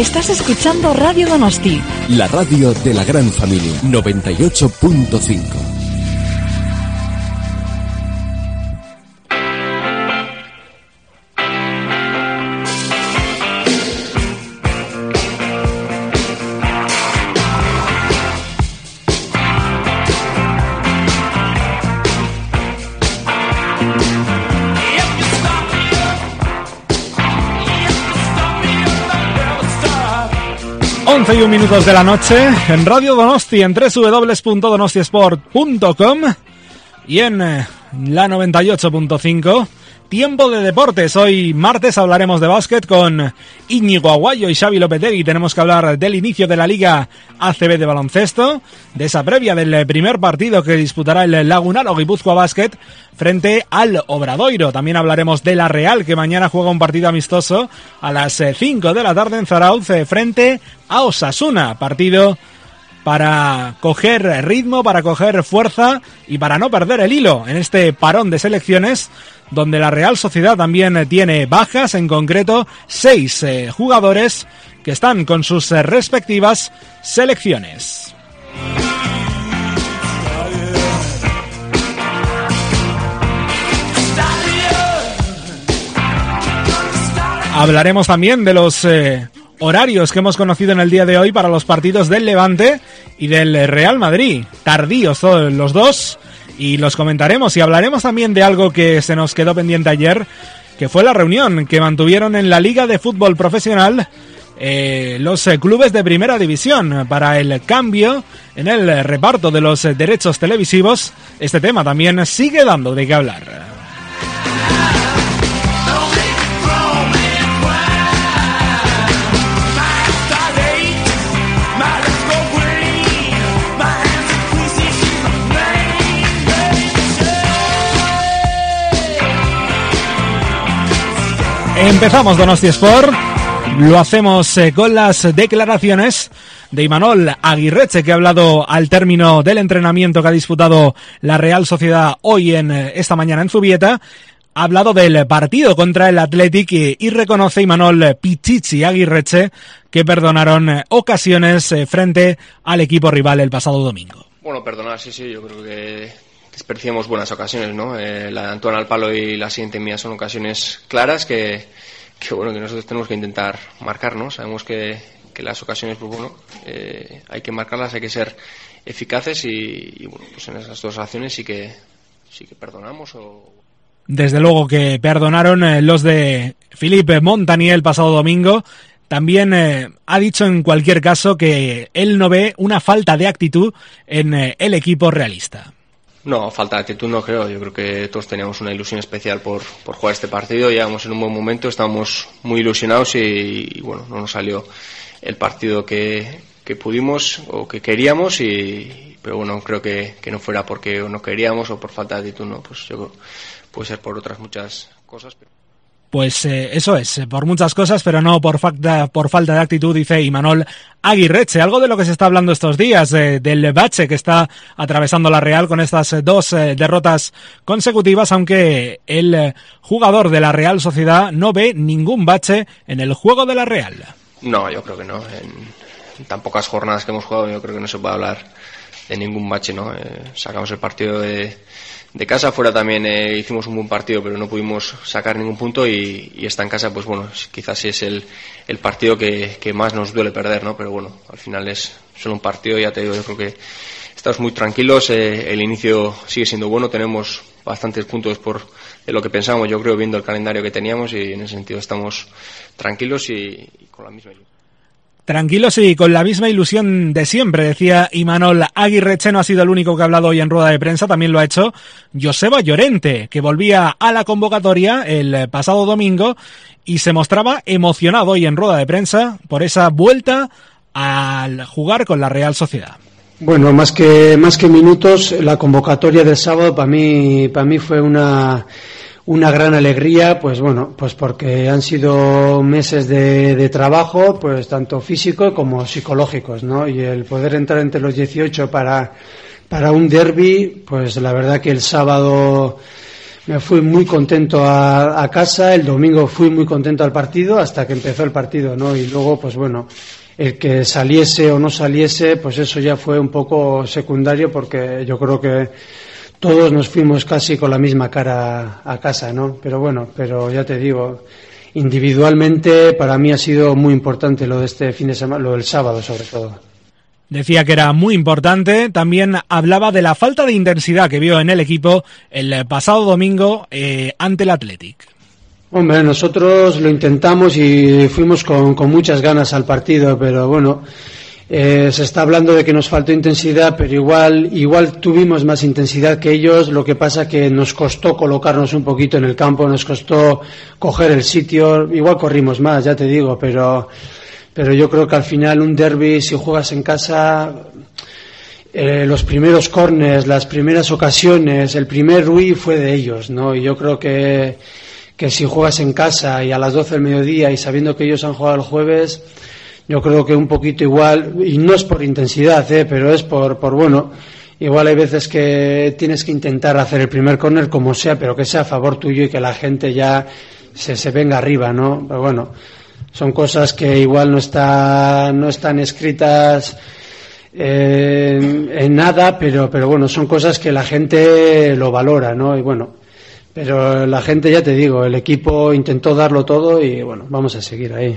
Estás escuchando Radio Donosti. La radio de la gran familia 98.5. Once y un minutos de la noche en Radio Donosti en www.donostiesport.com y en eh, la 98.5 Tiempo de deportes. Hoy martes hablaremos de básquet con Íñigo Aguayo y Xavi Lopetegui. Tenemos que hablar del inicio de la Liga ACB de baloncesto, de esa previa del primer partido que disputará el Lagunaro Guipúzcoa Básquet frente al Obradoiro. También hablaremos de la Real que mañana juega un partido amistoso a las 5 de la tarde en Zarauz eh, frente a Osasuna. Partido para coger ritmo, para coger fuerza y para no perder el hilo en este parón de selecciones donde la Real Sociedad también tiene bajas, en concreto seis eh, jugadores que están con sus eh, respectivas selecciones. Hablaremos también de los eh, horarios que hemos conocido en el día de hoy para los partidos del Levante y del Real Madrid. Tardíos los dos y los comentaremos y hablaremos también de algo que se nos quedó pendiente ayer, que fue la reunión que mantuvieron en la Liga de Fútbol Profesional eh, los clubes de primera división para el cambio en el reparto de los derechos televisivos. Este tema también sigue dando de qué hablar. Empezamos Donosti Sport. Lo hacemos eh, con las declaraciones de Imanol Aguirreche, que ha hablado al término del entrenamiento que ha disputado la Real Sociedad hoy en eh, esta mañana en Zubieta. Ha hablado del partido contra el Athletic y, reconoce Imanol Pichichi Aguirreche que perdonaron eh, ocasiones frente al equipo rival el pasado domingo. Bueno, perdonar, sí, sí, yo creo que desperdiciamos buenas ocasiones, ¿no? Eh, la de Antoine al palo y la siguiente mía son ocasiones claras que, que, bueno, que nosotros tenemos que intentar marcar, ¿no? Sabemos que, que las ocasiones, pues bueno, eh, hay que marcarlas, hay que ser eficaces y, bueno, pues en esas dos acciones sí que, sí que perdonamos o... Desde luego que perdonaron eh, los de Felipe Montaniel el pasado domingo. También ha dicho en cualquier caso que él no ve una falta de actitud en el equipo realista. No, falta de actitud no creo. Yo creo que todos teníamos una ilusión especial por, por jugar este partido. Llevamos en un buen momento, estábamos muy ilusionados y, bueno, no nos salió el partido que, que, pudimos o que queríamos. Y, pero bueno, creo que, que no fuera porque no queríamos o por falta de actitud, no. Pues yo puede ser por otras muchas cosas. Pero... Pues eh, eso es, eh, por muchas cosas, pero no por falta, por falta de actitud, dice Imanol Aguirreche. Algo de lo que se está hablando estos días, eh, del bache que está atravesando la Real con estas dos derrotas consecutivas, aunque el jugador de la Real Sociedad no ve ningún bache en el juego de la Real. No, yo creo que no. En tan pocas jornadas que hemos jugado, yo creo que no se puede hablar de ningún bache, ¿no? sacamos el partido de de casa. Fuera también eh, hicimos un buen partido, pero no pudimos sacar ningún punto y, está en casa, pues bueno, quizás es el, el partido que, que, más nos duele perder, ¿no? Pero bueno, al final es solo un partido, ya te digo, yo creo que estamos muy tranquilos, eh, el inicio sigue siendo bueno, tenemos bastantes puntos por de lo que pensamos, yo creo, viendo el calendario que teníamos y en ese sentido estamos tranquilos y, y con la misma ilusión. Tranquilos y con la misma ilusión de siempre, decía Imanol Aguirreche, no ha sido el único que ha hablado hoy en rueda de prensa, también lo ha hecho Joseba Llorente, que volvía a la convocatoria el pasado domingo y se mostraba emocionado hoy en rueda de prensa por esa vuelta al jugar con la Real Sociedad. Bueno, más que más que minutos, la convocatoria del sábado para mí para mí fue una una gran alegría, pues bueno, pues porque han sido meses de, trabajo, pues tanto físico como psicológicos, ¿no? Y el poder entrar entre los 18 para, para un derby, pues la verdad que el sábado me fui muy contento a, casa, el domingo fui muy contento al partido hasta que empezó el partido, ¿no? Y luego, pues bueno, el que saliese o no saliese, pues eso ya fue un poco secundario porque yo creo que todos nos fuimos casi con la misma cara a casa, ¿no? Pero bueno, pero ya te digo, individualmente para mí ha sido muy importante lo de este fin de semana, lo del sábado sobre todo. Decía que era muy importante, también hablaba de la falta de intensidad que vio en el equipo el pasado domingo eh, ante el Athletic. Hombre, nosotros lo intentamos y fuimos con, con muchas ganas al partido, pero bueno, eh, se está hablando de que nos faltó intensidad, pero igual, igual tuvimos más intensidad que ellos. Lo que pasa que nos costó colocarnos un poquito en el campo, nos costó coger el sitio. Igual corrimos más, ya te digo, pero, pero yo creo que al final un derby, si juegas en casa, eh, los primeros corners, las primeras ocasiones, el primer Rui fue de ellos, ¿no? Y yo creo que, que si juegas en casa y a las 12 del mediodía y sabiendo que ellos han jugado el jueves, yo creo que un poquito igual, y no es por intensidad, ¿eh? pero es por, por, bueno, igual hay veces que tienes que intentar hacer el primer córner como sea, pero que sea a favor tuyo y que la gente ya se, se venga arriba, ¿no? Pero bueno, son cosas que igual no, está, no están escritas en, en, nada, pero, pero bueno, son cosas que la gente lo valora, ¿no? Y bueno, pero la gente, ya te digo, el equipo intentó darlo todo y bueno, vamos a seguir ahí.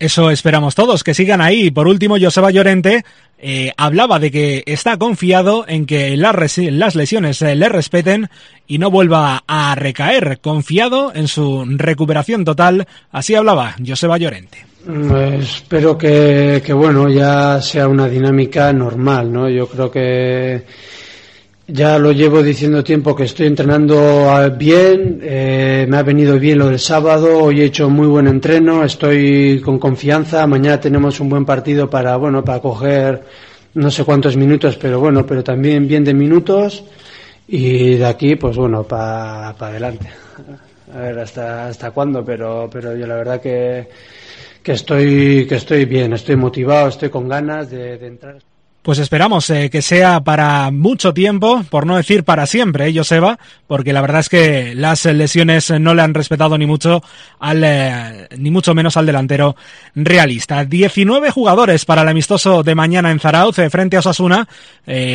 Eso esperamos todos, que sigan ahí. Por último, Joseba Llorente eh, hablaba de que está confiado en que las, lesiones le respeten y no vuelva a recaer. Confiado en su recuperación total. Así hablaba Joseba Llorente. Pues espero que, que, bueno, ya sea una dinámica normal, ¿no? Yo creo que ya lo llevo diciendo tiempo que estoy entrenando ah, bien, eh, me ha venido bien lo del sábado, hoy he hecho muy buen entreno, estoy con confianza, mañana tenemos un buen partido para, bueno, para coger no sé cuántos minutos, pero bueno, pero también bien de minutos y de aquí, pues bueno, para adelante. A ver hasta hasta cuándo, pero pero yo la verdad que que estoy que estoy bien, estoy motivado, estoy con ganas de entrar. Pues esperamos eh, que sea para mucho tiempo, por no decir para siempre, ¿eh, Joseba? Porque la verdad es que las lesiones no le han respetado ni mucho al, eh, ni mucho menos al delantero realista. 19 jugadores para el amistoso de mañana en Zarauz, frente a Osasuna.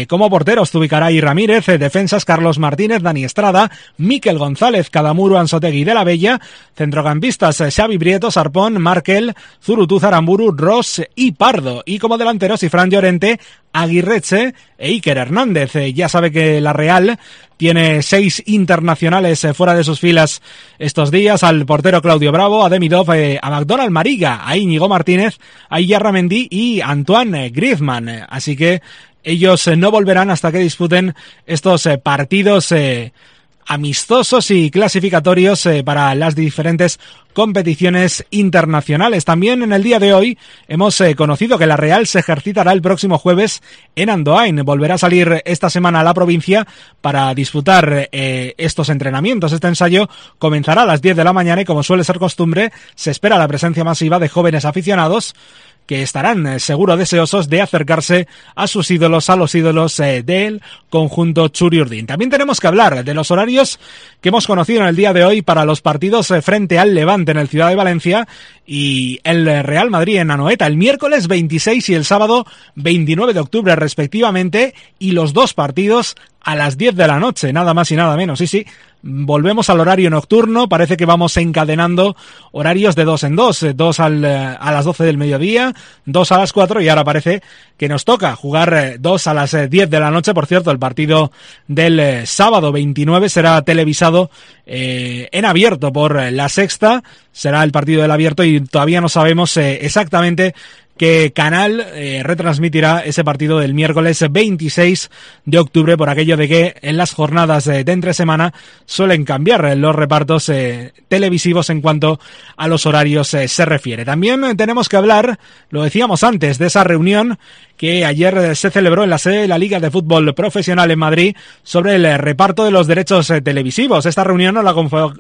Como porteros, Tubicaray Ramírez, eh, defensas Carlos Martínez, Dani Estrada, Miquel González, Cadamuro, Ansotegui de la Bella, centrocampistas Xavi Brieto, Sarpón, Markel, Zurutú, Zaramburu, Ross y Pardo. Y como delanteros, Fran Llorente, Aguirreche e Iker Hernández. Eh, ya sabe que la Real tiene seis internacionales eh, fuera de sus filas estos días, al portero Claudio Bravo, a Demidov, eh, a McDonald Mariga, a Íñigo Martínez, a Iyarramendi y Antoine Griezmann. Así que ellos no volverán hasta que disputen estos partidos amistosos y clasificatorios eh, para las diferentes competiciones internacionales. También en el día de hoy hemos eh, conocido que la Real se ejercitará el próximo jueves en Andoain. Volverá a salir esta semana a la provincia para disputar eh, estos entrenamientos. Este ensayo comenzará a las 10 de la mañana y como suele ser costumbre se espera la presencia masiva de jóvenes aficionados que estarán eh, seguro deseosos de acercarse a sus ídolos, a los ídolos eh, del conjunto Churiurdin. También tenemos que hablar de los horarios que hemos conocido en el día de hoy para los partidos eh, frente al Levante en el Ciudad de Valencia y el Real Madrid en Anoeta el miércoles 26 y el sábado 29 de octubre respectivamente y los dos partidos a las 10 de la noche, nada más y nada menos. Sí, sí, volvemos al horario nocturno, parece que vamos encadenando horarios de dos en dos, eh, dos al, eh, a las 12 del mediodía, dos a las 4 y ahora parece que nos toca jugar eh, dos a las 10 de la noche. Por cierto, el partido del sábado 29 será televisado en abierto por la sexta, será el partido del abierto y todavía no sabemos exactamente qué canal eh, retransmitirá ese partido del miércoles 26 de octubre por aquello de que en las jornadas de entre semana suelen cambiar los repartos eh, televisivos en cuanto a los horarios eh, se refiere. También tenemos que hablar, lo decíamos antes, de esa reunión que ayer se celebró en la sede de la Liga de Fútbol Profesional en Madrid sobre el reparto de los derechos televisivos. Esta reunión no la,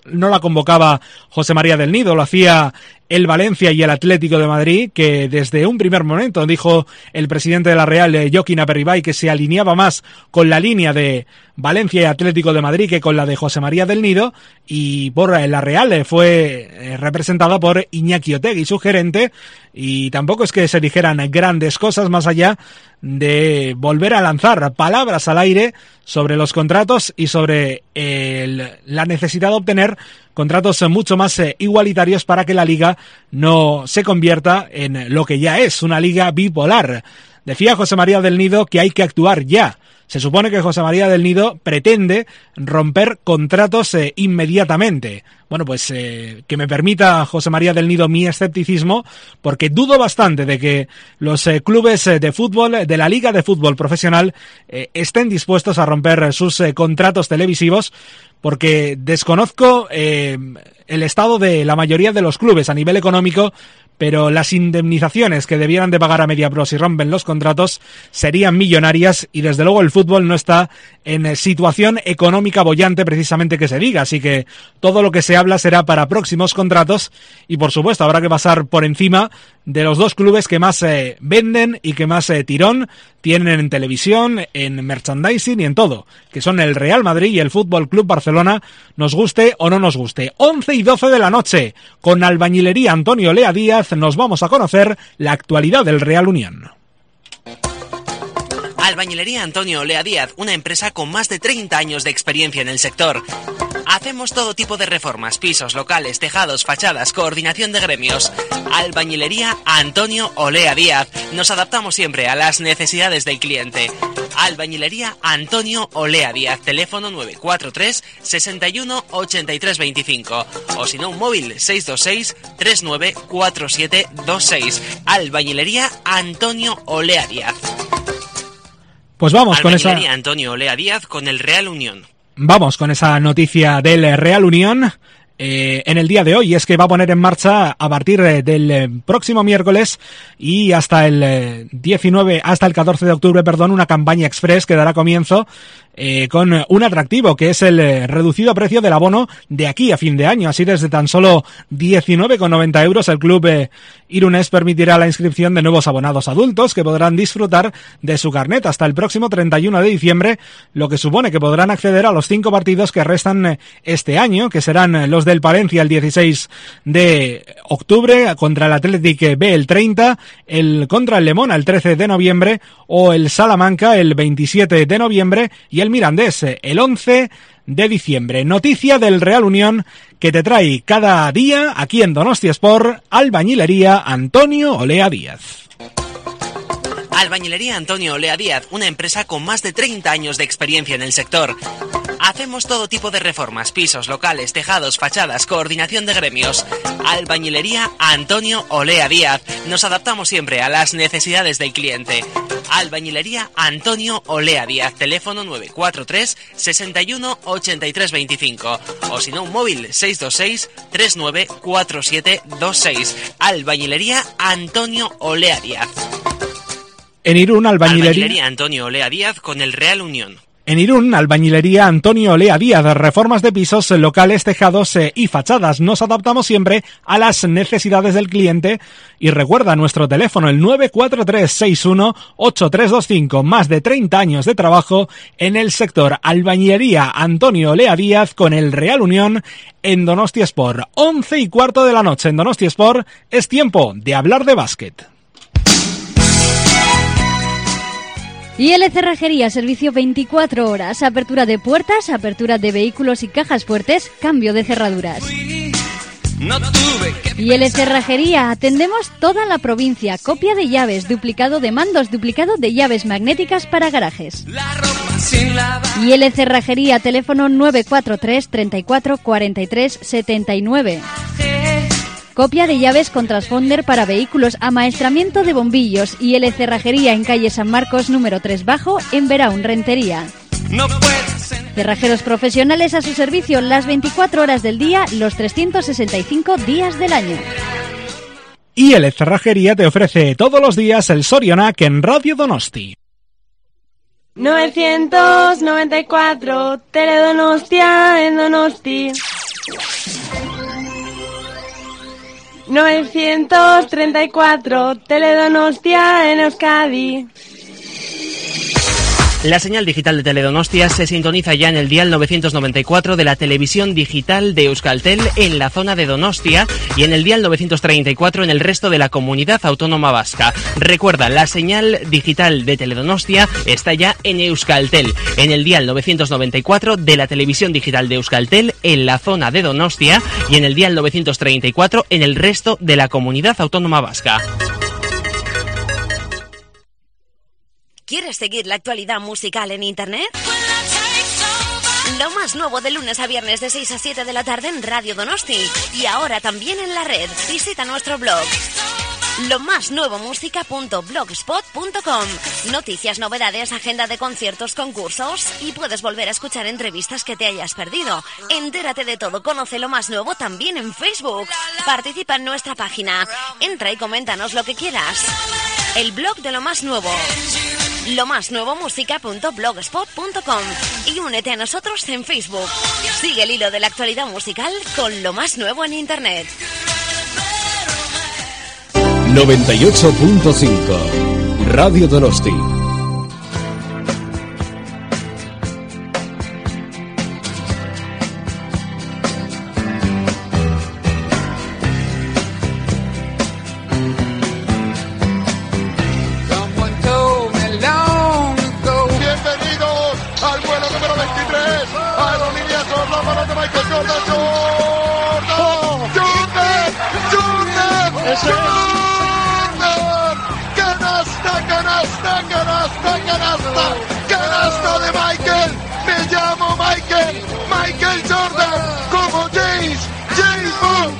no la convocaba José María del Nido, lo hacía el Valencia y el Atlético de Madrid, que desde un primer momento dijo el presidente de la Real, eh, Joaquín Aperribay, que se alineaba más con la línea de Valencia y Atlético de Madrid que con la de José María del Nido, y por eh, la Real eh, fue representada por Iñaki Otegui, su gerente, y tampoco es que se dijeran grandes cosas más allá de volver a lanzar palabras al aire sobre los contratos y sobre la necesidad de obtener contratos mucho más eh, igualitarios para que la liga no se convierta en lo que ya es, una liga bipolar. Decía José María del Nido que hay que actuar ya. Se supone que José María del Nido pretende romper contratos eh, inmediatamente. Bueno, pues eh, que me permita José María del Nido mi escepticismo, porque dudo bastante de que los clubes de fútbol, de la Liga de Fútbol Profesional, estén dispuestos a romper sus contratos televisivos porque desconozco eh, el estado de la mayoría de los clubes a nivel económico, pero las indemnizaciones que debieran de pagar a MediaPro si rompen los contratos serían millonarias y desde luego el fútbol no está en situación económica bollante precisamente que se diga, así que todo lo que se habla será para próximos contratos y por supuesto habrá que pasar por encima de los dos clubes que más eh, venden y que más eh, tirón tienen en televisión, en merchandising y en todo, que son el Real Madrid y el Fútbol Club Barcelona, nos guste o no nos guste. 11 y 12 de la noche, con albañilería Antonio Lea Díaz, nos vamos a conocer la actualidad del Real Unión. Albañilería Antonio Lea Díaz, una empresa con más de 30 años de experiencia en el sector. Hacemos todo tipo de reformas, pisos, locales, tejados, fachadas, coordinación de gremios. Albañilería Antonio Olea Díaz. Nos adaptamos siempre a las necesidades del cliente. Albañilería Antonio Olea Díaz, teléfono 943 61 83 25 o si no un móvil 626 394726. Albañilería Antonio Olea Díaz. Pues vamos con esa. Antonio Lea Díaz con el Real Unión. Vamos con esa noticia del Real Unión. Eh, en el día de hoy es que va a poner en marcha a partir del eh, próximo miércoles y hasta el 19 eh, hasta el 14 de octubre perdón una campaña express que dará comienzo eh, con un atractivo que es el eh, reducido precio del abono de aquí a fin de año. Así desde tan solo 19,90 euros el club eh, Irunes permitirá la inscripción de nuevos abonados adultos que podrán disfrutar de su carnet hasta el próximo 31 de diciembre, lo que supone que podrán acceder a los cinco partidos que restan este año, que serán los del Palencia el 16 de octubre contra el Athletic B el 30, el contra el Lemona el 13 de noviembre o el Salamanca el 27 de noviembre y Mirandés el 11 de diciembre. Noticia del Real Unión que te trae cada día aquí en Donostia Sport, albañilería Antonio Olea Díaz. Albañilería Antonio Olea Díaz, una empresa con más de 30 años de experiencia en el sector. Hacemos todo tipo de reformas, pisos, locales, tejados, fachadas, coordinación de gremios. Albañilería Antonio Olea Díaz. Nos adaptamos siempre a las necesidades del cliente. Albañilería Antonio Olea Díaz, teléfono 943 61 83 25 o si no un móvil 626 394726. Albañilería Antonio Olea Díaz. En Irún, albañilería. Antonio Olea Díaz con el Real Unión. En Irún, albañilería Antonio Olea Díaz, reformas de pisos, locales, tejados eh, y fachadas. Nos adaptamos siempre a las necesidades del cliente y recuerda nuestro teléfono el 943618325. Más de 30 años de trabajo en el sector albañilería Antonio Olea Díaz con el Real Unión en Donostia Sport. 11 y cuarto de la noche en Donostia Sport es tiempo de hablar de básquet. Y el Cerrajería, servicio 24 horas, apertura de puertas, apertura de vehículos y cajas fuertes, cambio de cerraduras. Y el Cerrajería, atendemos toda la provincia, copia de llaves, duplicado de mandos, duplicado de llaves magnéticas para garajes. Y el Cerrajería, teléfono 943 34 43 79. Copia de llaves con transponder para vehículos, amaestramiento de bombillos y L Cerrajería en calle San Marcos número 3 bajo en Veraun Rentería. Cerrajeros profesionales a su servicio las 24 horas del día, los 365 días del año. Y el Cerrajería te ofrece todos los días el Sorionac en Radio Donosti. 994 Teledonostia en Donosti. 934 Teledonostia en Euskadi. La señal digital de Teledonostia se sintoniza ya en el dial 994 de la televisión digital de Euskaltel en la zona de Donostia y en el dial 934 en el resto de la comunidad autónoma vasca. Recuerda, la señal digital de Teledonostia está ya en Euskaltel, en el dial 994 de la televisión digital de Euskaltel en la zona de Donostia y en el dial 934 en el resto de la comunidad autónoma vasca. ¿Quieres seguir la actualidad musical en Internet? Lo más nuevo de lunes a viernes de 6 a 7 de la tarde en Radio Donosti y ahora también en la red. Visita nuestro blog lo más nuevo música.blogspot.com. Noticias, novedades, agenda de conciertos, concursos y puedes volver a escuchar entrevistas que te hayas perdido. Entérate de todo, conoce lo más nuevo también en Facebook. Participa en nuestra página. Entra y coméntanos lo que quieras. El blog de lo más nuevo lo más nuevo música.blogspot.com y únete a nosotros en Facebook. Sigue el hilo de la actualidad musical con lo más nuevo en Internet. 98.5 Radio Donosti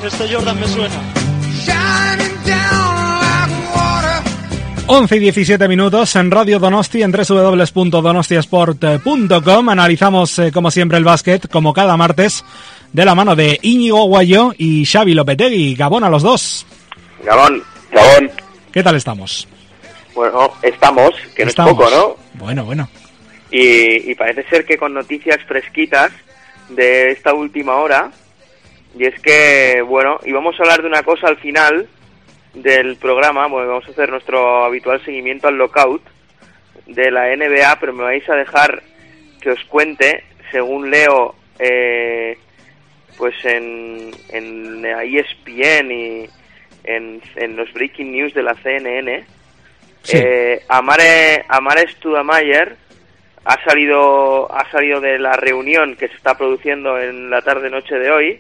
Este Jordan me suena. 11 y 17 minutos en Radio Donosti en www.donostiasport.com. Analizamos, eh, como siempre, el básquet, como cada martes, de la mano de Íñigo Guayo y Xavi Lopetegui. Gabón a los dos. Gabón, Gabón. ¿Qué tal estamos? Bueno, estamos, que no es poco, ¿no? Bueno, bueno. Y, y parece ser que con noticias fresquitas de esta última hora, y es que, bueno, íbamos a hablar de una cosa al final del programa, bueno, vamos a hacer nuestro habitual seguimiento al lockout de la NBA, pero me vais a dejar que os cuente, según leo, eh, pues en, en ESPN y en, en, los breaking news de la CNN, eh, Amare, Amare Studamayer ha salido, ha salido de la reunión que se está produciendo en la tarde-noche de hoy,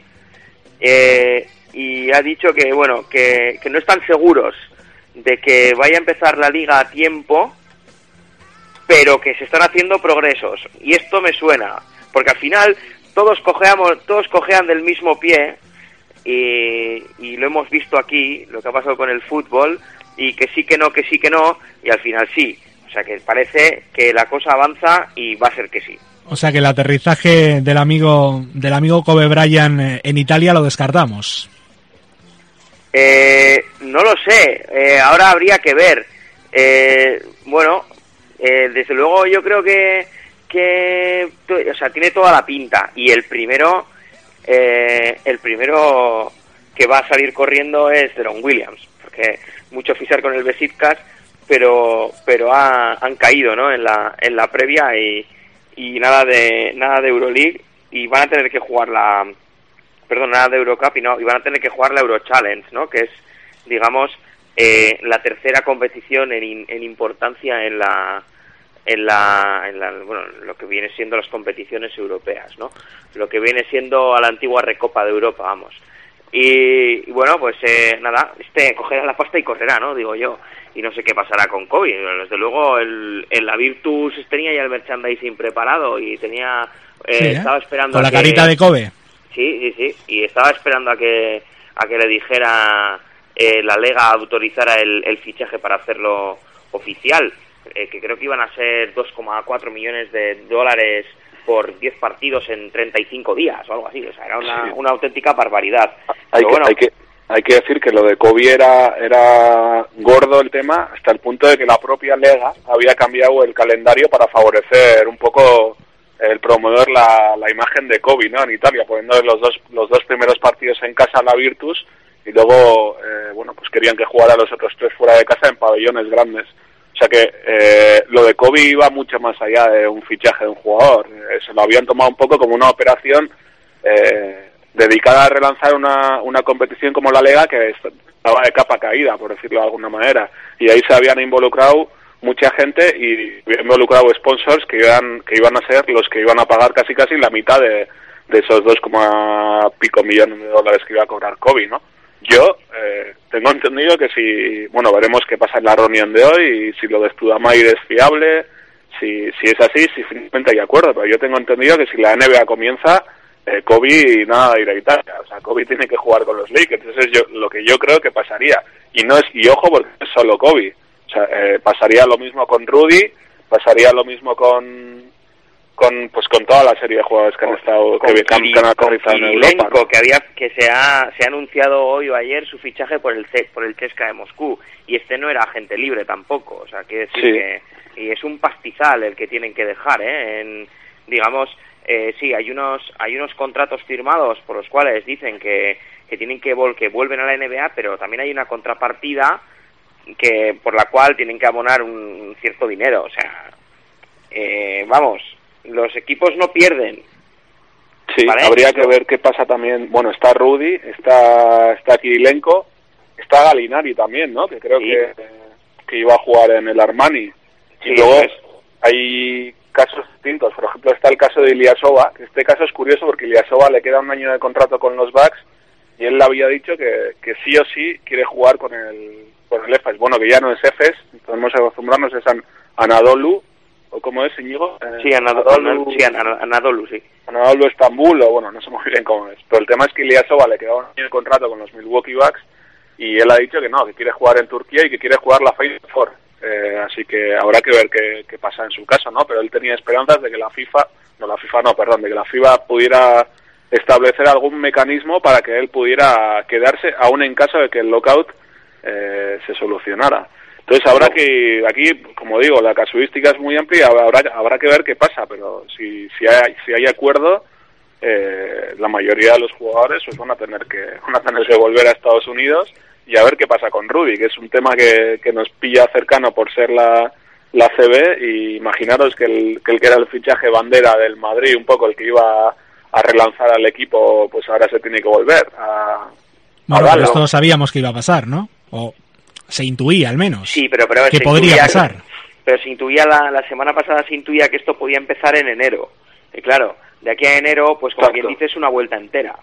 eh, y ha dicho que bueno que, no están seguros de que vaya a empezar la liga a tiempo pero que se están haciendo progresos. Y esto me suena porque al final todos cojeamos todos cojean del mismo pie y, y lo hemos visto aquí lo que ha pasado con el fútbol y que sí que no que sí que no y al final sí o sea que parece que la cosa avanza y va a ser que sí o sea que el aterrizaje del amigo del amigo Kobe Bryant eh, en Italia lo descartamos. Eh, no lo sé. Eh, ahora habría que ver. bueno, desde luego yo creo que que o sea tiene toda la pinta y el primero el primero que va a salir corriendo es Deron Williams porque mucho fisar con el Besiktas pero pero han caído ¿no? en la en la previa y y nada de nada de Euroleague y van a tener que jugar la perdón nada de Eurocup y no y van a tener que jugar la Euro Challenge no que es digamos eh, la tercera competición en, en importancia en la en la, en la bueno lo que viene siendo las competiciones europeas no lo que viene siendo a la antigua Recopa de Europa vamos y, bueno pues eh, nada este cogerá la pasta y correrá no digo yo y no sé qué pasará con Kobe. Desde luego, el, la Virtus tenía ya el merchandising preparado y tenía. Eh, ¿eh? estaba esperando. Con la carita de Kobe. Sí, sí, sí. Y estaba esperando a que a que le dijera eh, la Lega autorizara el, el fichaje para hacerlo oficial, eh, que creo que iban a ser 2,4 millones de dólares por 10 partidos en 35 días o algo así, o sea, era una, una auténtica barbaridad. Hay que, hay que hay que decir que lo de Kobe era, era gordo el tema hasta el punto de que la propia Lega había cambiado el calendario para favorecer un poco el promover la, la imagen de Kobe ¿no? en Italia, poniendo los dos, los dos primeros partidos en casa a la Virtus y luego eh, bueno pues querían que jugara los otros tres fuera de casa en pabellones grandes. O sea que eh, lo de Kobe iba mucho más allá de un fichaje de un jugador. Eh, se lo habían tomado un poco como una operación eh, dedicada a relanzar una, una competición como la Lega que estaba de capa caída, por decirlo de alguna manera. Y ahí se habían involucrado mucha gente y involucrado sponsors que iban, que iban a ser los que iban a pagar casi casi la mitad de, de esos dos pico millones de dólares que iba a cobrar Kobe, ¿no? Yo eh, tengo entendido que si, bueno, veremos qué pasa en la reunión de hoy y si lo de Studamair es fiable, si, si es así, si finalmente hay acuerdo, pero yo tengo entendido que si la NBA comienza, eh, Kobe nada de ir a Italia, o sea, Kobe tiene que jugar con los Lakers, entonces yo, lo que yo creo que pasaría, y no es, y ojo porque es solo Kobe, o sea, eh, pasaría lo mismo con Rudy, pasaría lo mismo con con pues con toda la serie de jugadores que han estado que, que, han, en Europa, que había que se ha se ha anunciado hoy o ayer su fichaje por el por el Chesca de Moscú. Y este no era agente libre tampoco. O sea quiere decir que y es un pastizal el que tienen que dejar ¿eh? en digamos eh, sí hay unos hay unos contratos firmados por los cuales dicen que que tienen que vol que vuelven a la NBA pero también hay una contrapartida que por la cual tienen que abonar un, cierto dinero. O sea eh, vamos los equipos no pierden. Sí, habría que ver qué pasa también. Bueno, está Rudy, está, está Kirilenko, está Galinari también, ¿no? Que creo que, que iba a jugar en el Armani. y luego hay casos distintos. Por ejemplo, está el caso de Iliasova, este caso es curioso porque Iliasova le queda un año de contrato con los Bucks y él le había dicho que, que sí o sí quiere jugar con el, con el EFES. Bueno, que ya no es EFES, podemos acostumbrarnos, es Anadolu, ¿O cómo es, Íñigo? Eh, sí, Anadolu, sí, Anadolu, sí. Anadolu Estambul, o bueno, no sé muy bien cómo es. Pero el tema es que Ilyasova le quedó un contrato con los Milwaukee Bucks y él ha dicho que no, que quiere jugar en Turquía y que quiere jugar la Final Four. Eh, así que habrá que ver qué, qué, pasa en su caso, ¿no? Pero él tenía esperanzas de que la FIFA, no la FIFA no, perdón, de que la FIBA pudiera establecer algún mecanismo para que él pudiera quedarse, aún en caso de que el lockout eh, se solucionara. Entonces habrá que, aquí, como digo, la casuística es muy amplia, habrá, habrá que ver qué pasa, pero si, si, hay, si hay acuerdo, eh, la mayoría de los jugadores pues, van a tener que van a tener que volver a Estados Unidos y a ver qué pasa con Rudy, que es un tema que, que nos pilla cercano por ser la, la CB y imaginaros que el, que el que era el fichaje bandera del Madrid, un poco el que iba a relanzar al equipo, pues ahora se tiene que volver a... Bueno, pero esto sabíamos que iba a pasar, ¿no? O se intuía al menos. Sí, pero, pero que podría pasar. Pero se intuía la, la semana pasada se intuía que esto podía empezar en enero. Y claro, de aquí a enero, pues como quien dice, es una vuelta entera.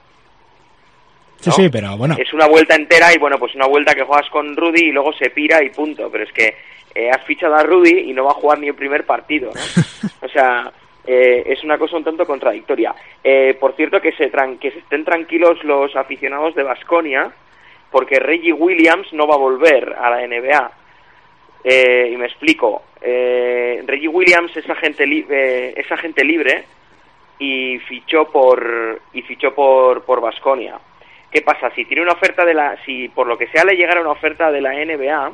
Sí, sí, pero bueno. Es una vuelta entera y bueno, pues una vuelta que juegas con Rudy y luego se pira y punto. Pero es que eh, has fichado a Rudy y no va a jugar ni el primer partido, ¿no? o sea, eh, es una cosa un tanto contradictoria. Eh, por cierto, que se, que se estén tranquilos los aficionados de Basconia, porque Reggie Williams no va a volver a la NBA. Eh, y me explico. Eh, Reggie Williams es agente, eh, es agente libre y fichó por y fichó por por Basconia. ¿Qué pasa? Si tiene una oferta de la si por lo que sea le llegara una oferta de la NBA,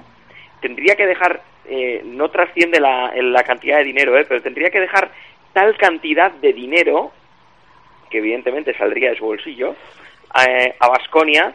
tendría que dejar eh, no trasciende la, la cantidad de dinero, eh, pero tendría que dejar tal cantidad de dinero que evidentemente saldría de su bolsillo a Basconia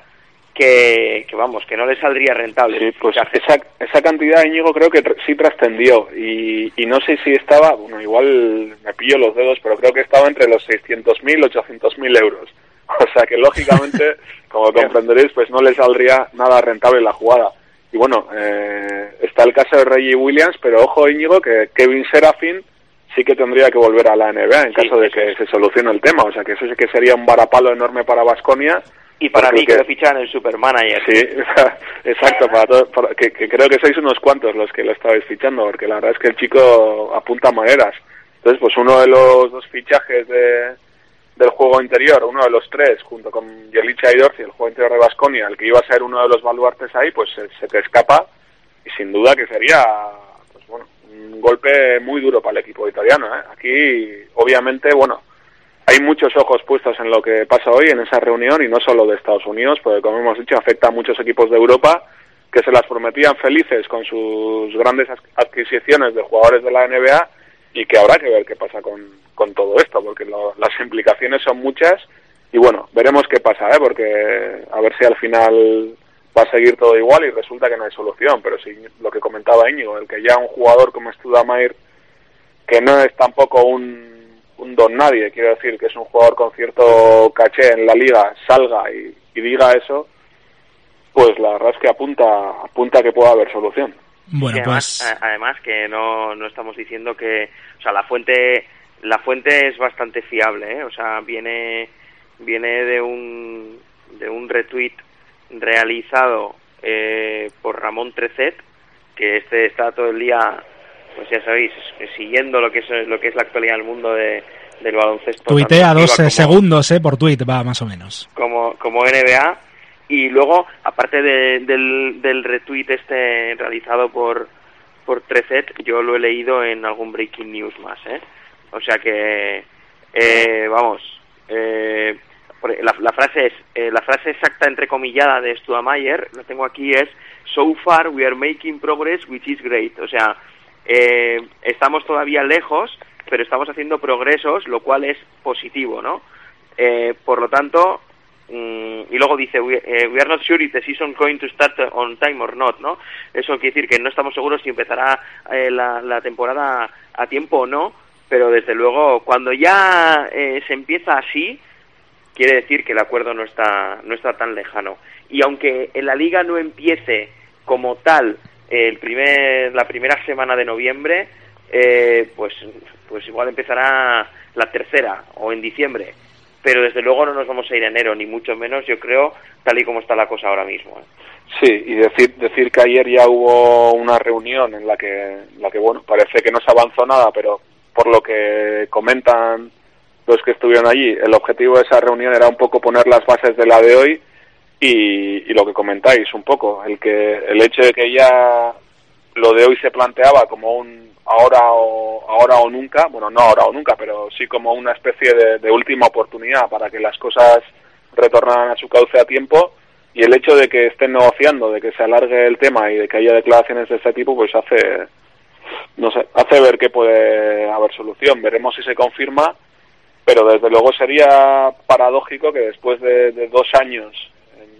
que, vamos, que no le saldría rentable. Sí, pues esa, esa cantidad, Íñigo, creo que sí trascendió y, y no sé si estaba, bueno, igual me pillo los dedos, pero creo que estaba entre los 600.000 800.000 euros. O sea que lógicamente, como comprenderéis, pues no le saldría nada rentable la jugada. Y bueno, eh, está el caso de Reggie Williams, pero ojo Íñigo que Kevin Serafin sí que tendría que volver a la NBA en caso de que se solucione el tema. O sea que eso sí que sería un varapalo enorme para Vasconia y para mí que, lo fichan el Supermanager. Sí, exacto, para todo, que, creo que sois unos cuantos los que lo estabais fichando, porque la verdad es que el chico apunta maneras. Entonces, pues uno de los dos fichajes de, del juego interior, uno de los tres, junto con Yelicha y Dorci, el juego interior de Basconia, el que iba a ser uno de los baluartes ahí, pues se, te escapa y sin duda que sería pues bueno, un golpe muy duro para el equipo italiano. ¿eh? Aquí, obviamente, bueno, hay muchos ojos puestos en lo que pasa hoy en esa reunión y no solo de Estados Unidos, porque como hemos dicho, afecta a muchos equipos de Europa que se las prometían felices con sus grandes adquisiciones de jugadores de la NBA y que habrá que ver qué pasa con, con todo esto, porque las implicaciones son muchas y bueno, veremos qué pasa, ¿eh? porque a ver si al final va a seguir todo igual y resulta que no hay solución, pero sí lo que comentaba Íñigo, el que ya un jugador como Studamair, que no es tampoco un, un don nadie, quiero decir que es un jugador con cierto caché en la liga, salga y, diga eso, pues la verdad es que apunta, apunta que pueda haber solución. Bueno, además, pues... además que no, no estamos diciendo que, o sea, la fuente, la fuente es bastante fiable, ¿eh? o sea, viene, viene de un, de un retweet realizado eh, por Ramón Trecet, que este está todo el día, pues ya sabéis, siguiendo lo que es lo que es la actualidad del mundo de, del baloncesto. Tuitea dos eh, segundos, eh, por tweet, va más o menos. Como, como NBA y luego, aparte del, del retweet este realizado por, por Trecet, yo lo he leído en algún breaking news más, ¿eh? O sea que, eh, vamos, eh, la, la, frase es, eh, la frase exacta entrecomillada de Stuamayer, lo tengo aquí, es So far we are making progress, which is great. O sea, eh, estamos todavía lejos, pero estamos haciendo progresos, lo cual es positivo, ¿no? Eh, por lo tanto, Mm, y luego dice, eh, we, are not sure if the season going to start on time or not, ¿no? Eso quiere decir que no estamos seguros si empezará eh, la, temporada a tiempo o no, pero desde luego cuando ya eh, se empieza así, quiere decir que el acuerdo no está, no está tan lejano. Y aunque en la liga no empiece como tal el primer, la primera semana de noviembre, pues, pues igual empezará la tercera o en diciembre pero desde luego no nos vamos a ir en enero, ni mucho menos, yo creo, tal y como está la cosa ahora mismo. ¿eh? Sí, y decir, decir que ayer ya hubo una reunión en la que, la que, bueno, parece que no se avanzó nada, pero por lo que comentan los que estuvieron allí, el objetivo de esa reunión era un poco poner las bases de la de hoy y, y lo que comentáis un poco, el que el hecho de que ya lo de hoy se planteaba como un ahora o, ahora o nunca, bueno, no ahora o nunca, pero sí como una especie de, última oportunidad para que las cosas retornaran a su cauce a tiempo y el hecho de que estén negociando, de que se alargue el tema y de que haya declaraciones de este tipo, pues hace, no hace ver que puede haber solución. Veremos si se confirma, pero desde luego sería paradójico que después de, dos años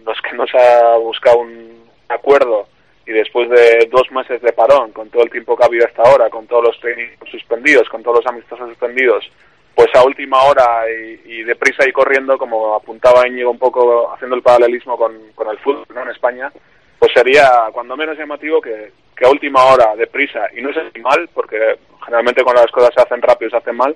los que no se ha buscado un acuerdo y después de dos meses de parón, con todo el tiempo que ha habido hasta ahora, con todos los trainings suspendidos, con todos los amistosos suspendidos, pues a última hora y, deprisa y corriendo, como apuntaba Íñigo un poco haciendo el paralelismo con, con el fútbol ¿no? en España, pues sería cuando menos llamativo que, que a última hora, deprisa, y no es mal, porque generalmente cuando las cosas se hacen rápido se hacen mal,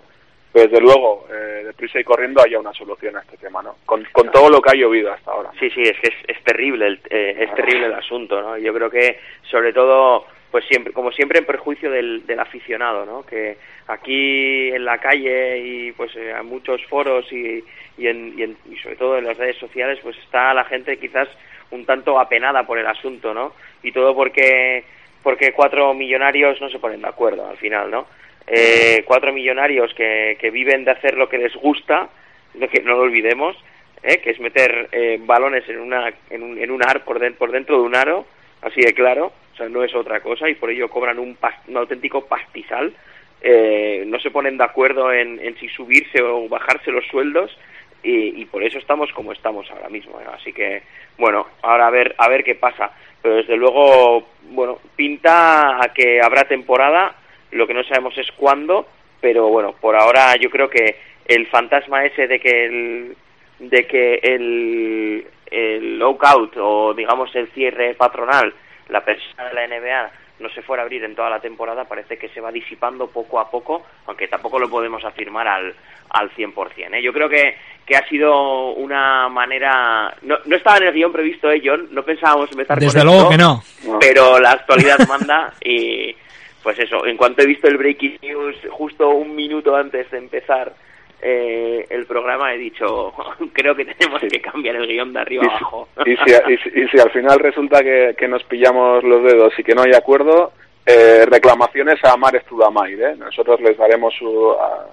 desde luego, eh, deprisa y corriendo haya una solución a este tema, ¿no? Con, con todo lo que ha llovido hasta ahora. Sí, sí, es que es, terrible, el, eh, es terrible el asunto, ¿no? Yo creo que, sobre todo, pues siempre, como siempre, en perjuicio del, del aficionado, ¿no? Que aquí en la calle y pues eh, a muchos foros y, y, en, y, sobre todo en las redes sociales, pues está la gente quizás un tanto apenada por el asunto, ¿no? Y todo porque porque cuatro millonarios no se ponen de acuerdo al final, ¿no? Eh, cuatro millonarios que, que viven de hacer lo que les gusta, que no lo olvidemos, eh, que es meter eh, balones en, una, en, un, en un ar por, por dentro de un aro, así de claro, o sea, no es otra cosa y por ello cobran un, un auténtico pastizal. Eh, no se ponen de acuerdo en, en, si subirse o bajarse los sueldos y, y por eso estamos como estamos ahora mismo. Así que, bueno, ahora a ver, a ver qué pasa. Pero desde luego, bueno, pinta a que habrá temporada lo que no sabemos es cuándo, pero bueno, por ahora yo creo que el fantasma ese de que el, de que el, el lockout o digamos el cierre patronal, la persona de la NBA no se fuera a abrir en toda la temporada, parece que se va disipando poco a poco, aunque tampoco lo podemos afirmar al, al 100%. ¿eh? Yo creo que, que ha sido una manera... No, no estaba en el guion previsto, ¿eh, John? No pensábamos empezar Desde con luego que no. Pero la actualidad manda y, pues eso, en cuanto he visto el breaking news justo un minuto antes de empezar eh, el programa he dicho, creo que tenemos que cambiar el guion de arriba y abajo. Y, si, y, si, al final resulta que, que, nos pillamos los dedos y que no hay acuerdo, eh, reclamaciones a Mares Tudamair. ¿eh? Nosotros les daremos su, a,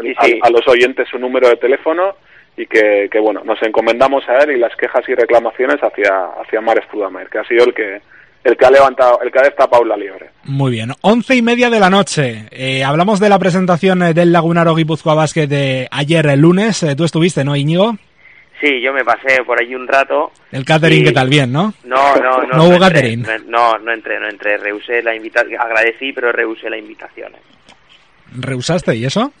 sí, sí. A, a, los oyentes su número de teléfono y que, que, bueno, nos encomendamos a él y las quejas y reclamaciones hacia, hacia Mares Tudamair, que ha sido el que el que ha levantado, el que ha destapado la liebre. Muy bien, once y media de la noche. Eh, hablamos de la presentación del Lagunaro Guipúzcoa Basket de ayer el lunes. Eh, Tú estuviste, ¿no, Íñigo? Sí, yo me pasé por allí un rato. El catering, y... ¿qué tal? Bien, ¿no? No, no, no. ¿No hubo entré, catering? No, no entré, no entré. Rehusé la invitación. Agradecí, pero rehusé la invitación. ¿Rehusaste y eso?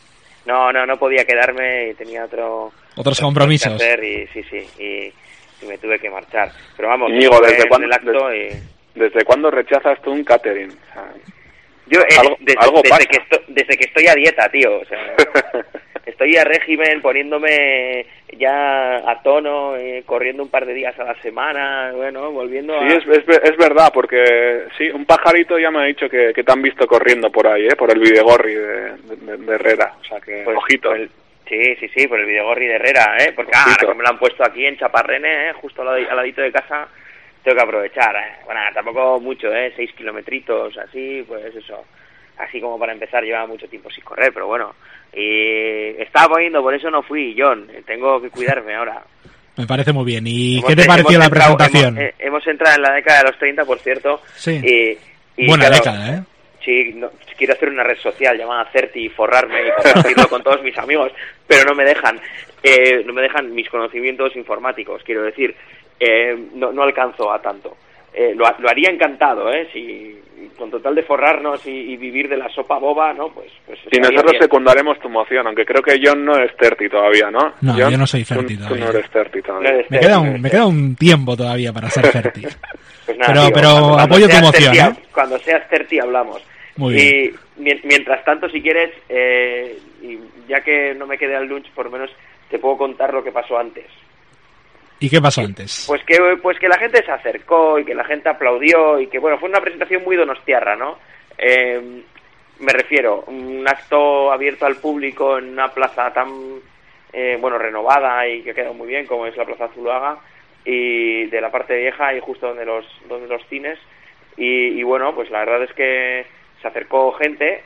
No, no, no podía quedarme y tenía otro... Otros compromisos. Que hacer y, sí, sí, y, y, me tuve que marchar. Pero vamos, Íñigo, ¿desde cuándo, el acto desde, y... ¿desde cuándo rechazas tú un catering? O sea, Yo, eh, algo, desde, algo desde, pasa. que estoy, desde que estoy a dieta, tío. O sea, estoy a régimen, poniéndome ya a tono, eh, corriendo un par de días a la semana, bueno, volviendo Sí, a... es, es, es verdad, porque sí, un pajarito ya me ha dicho que, que te han visto corriendo por ahí, ¿eh? por el Videgorri de, de, de Herrera. O sea que, Pues, ojito. pues, sí, sí, sí, por el videogorri de Herrera, ¿eh? Porque ah, ahora que me lo han puesto aquí en Chaparrene, ¿eh? Justo al, al ladito de casa, tengo que aprovechar, ¿eh? Bueno, tampoco mucho, ¿eh? Seis kilometritos, así, pues eso. Así como para empezar, llevaba mucho tiempo sin correr, pero bueno. Y estaba poniendo, por eso no fui, John. eh, Tengo que cuidarme ahora. Me parece muy bien. ¿Y Hemos- qué te pareció la entrado- presentación? Hemos, eh, hemos entrado en la década de los 30, por cierto. Sí. Y, y Buena claro, década, ¿eh? Sí, no, quiero hacer una red social llamada Certi y forrarme y compartirlo con todos mis amigos, pero no me dejan, eh, no me dejan mis conocimientos informáticos, quiero decir, eh, no, no alcanzo a tanto. Eh, lo, ha- lo haría encantado, ¿eh? Si, con total de forrarnos y, y vivir de la sopa boba, ¿no? Pues, pues Y nosotros bien. secundaremos tu moción, aunque creo que John no es Terti todavía, ¿no? No, John, yo no soy tú- Ferti tú, todavía. no eres Terti todavía. No eres Me queda, un, me queda un tiempo todavía para ser fértil. Pues nada, Pero- tío, pero cuando- cuando apoyo tu seas moción, Certi, ¿eh? Cuando seas Certi hablamos. Muy y mien- mientras tanto, si quieres, eh, y ya que no me quedé al lunch, por lo menos te puedo contar lo que pasó antes. ¿Y qué pasó antes? Pues que, pues que la gente se acercó y que la gente aplaudió y que, bueno, fue una presentación muy donostiarra, ¿no? Eh, me refiero, un acto abierto al público en una plaza tan, eh, bueno, renovada y que ha quedado muy bien, como es la Plaza Zuluaga, y de la parte vieja y justo donde los, donde los cines. Y, y bueno, pues la verdad es que se acercó gente,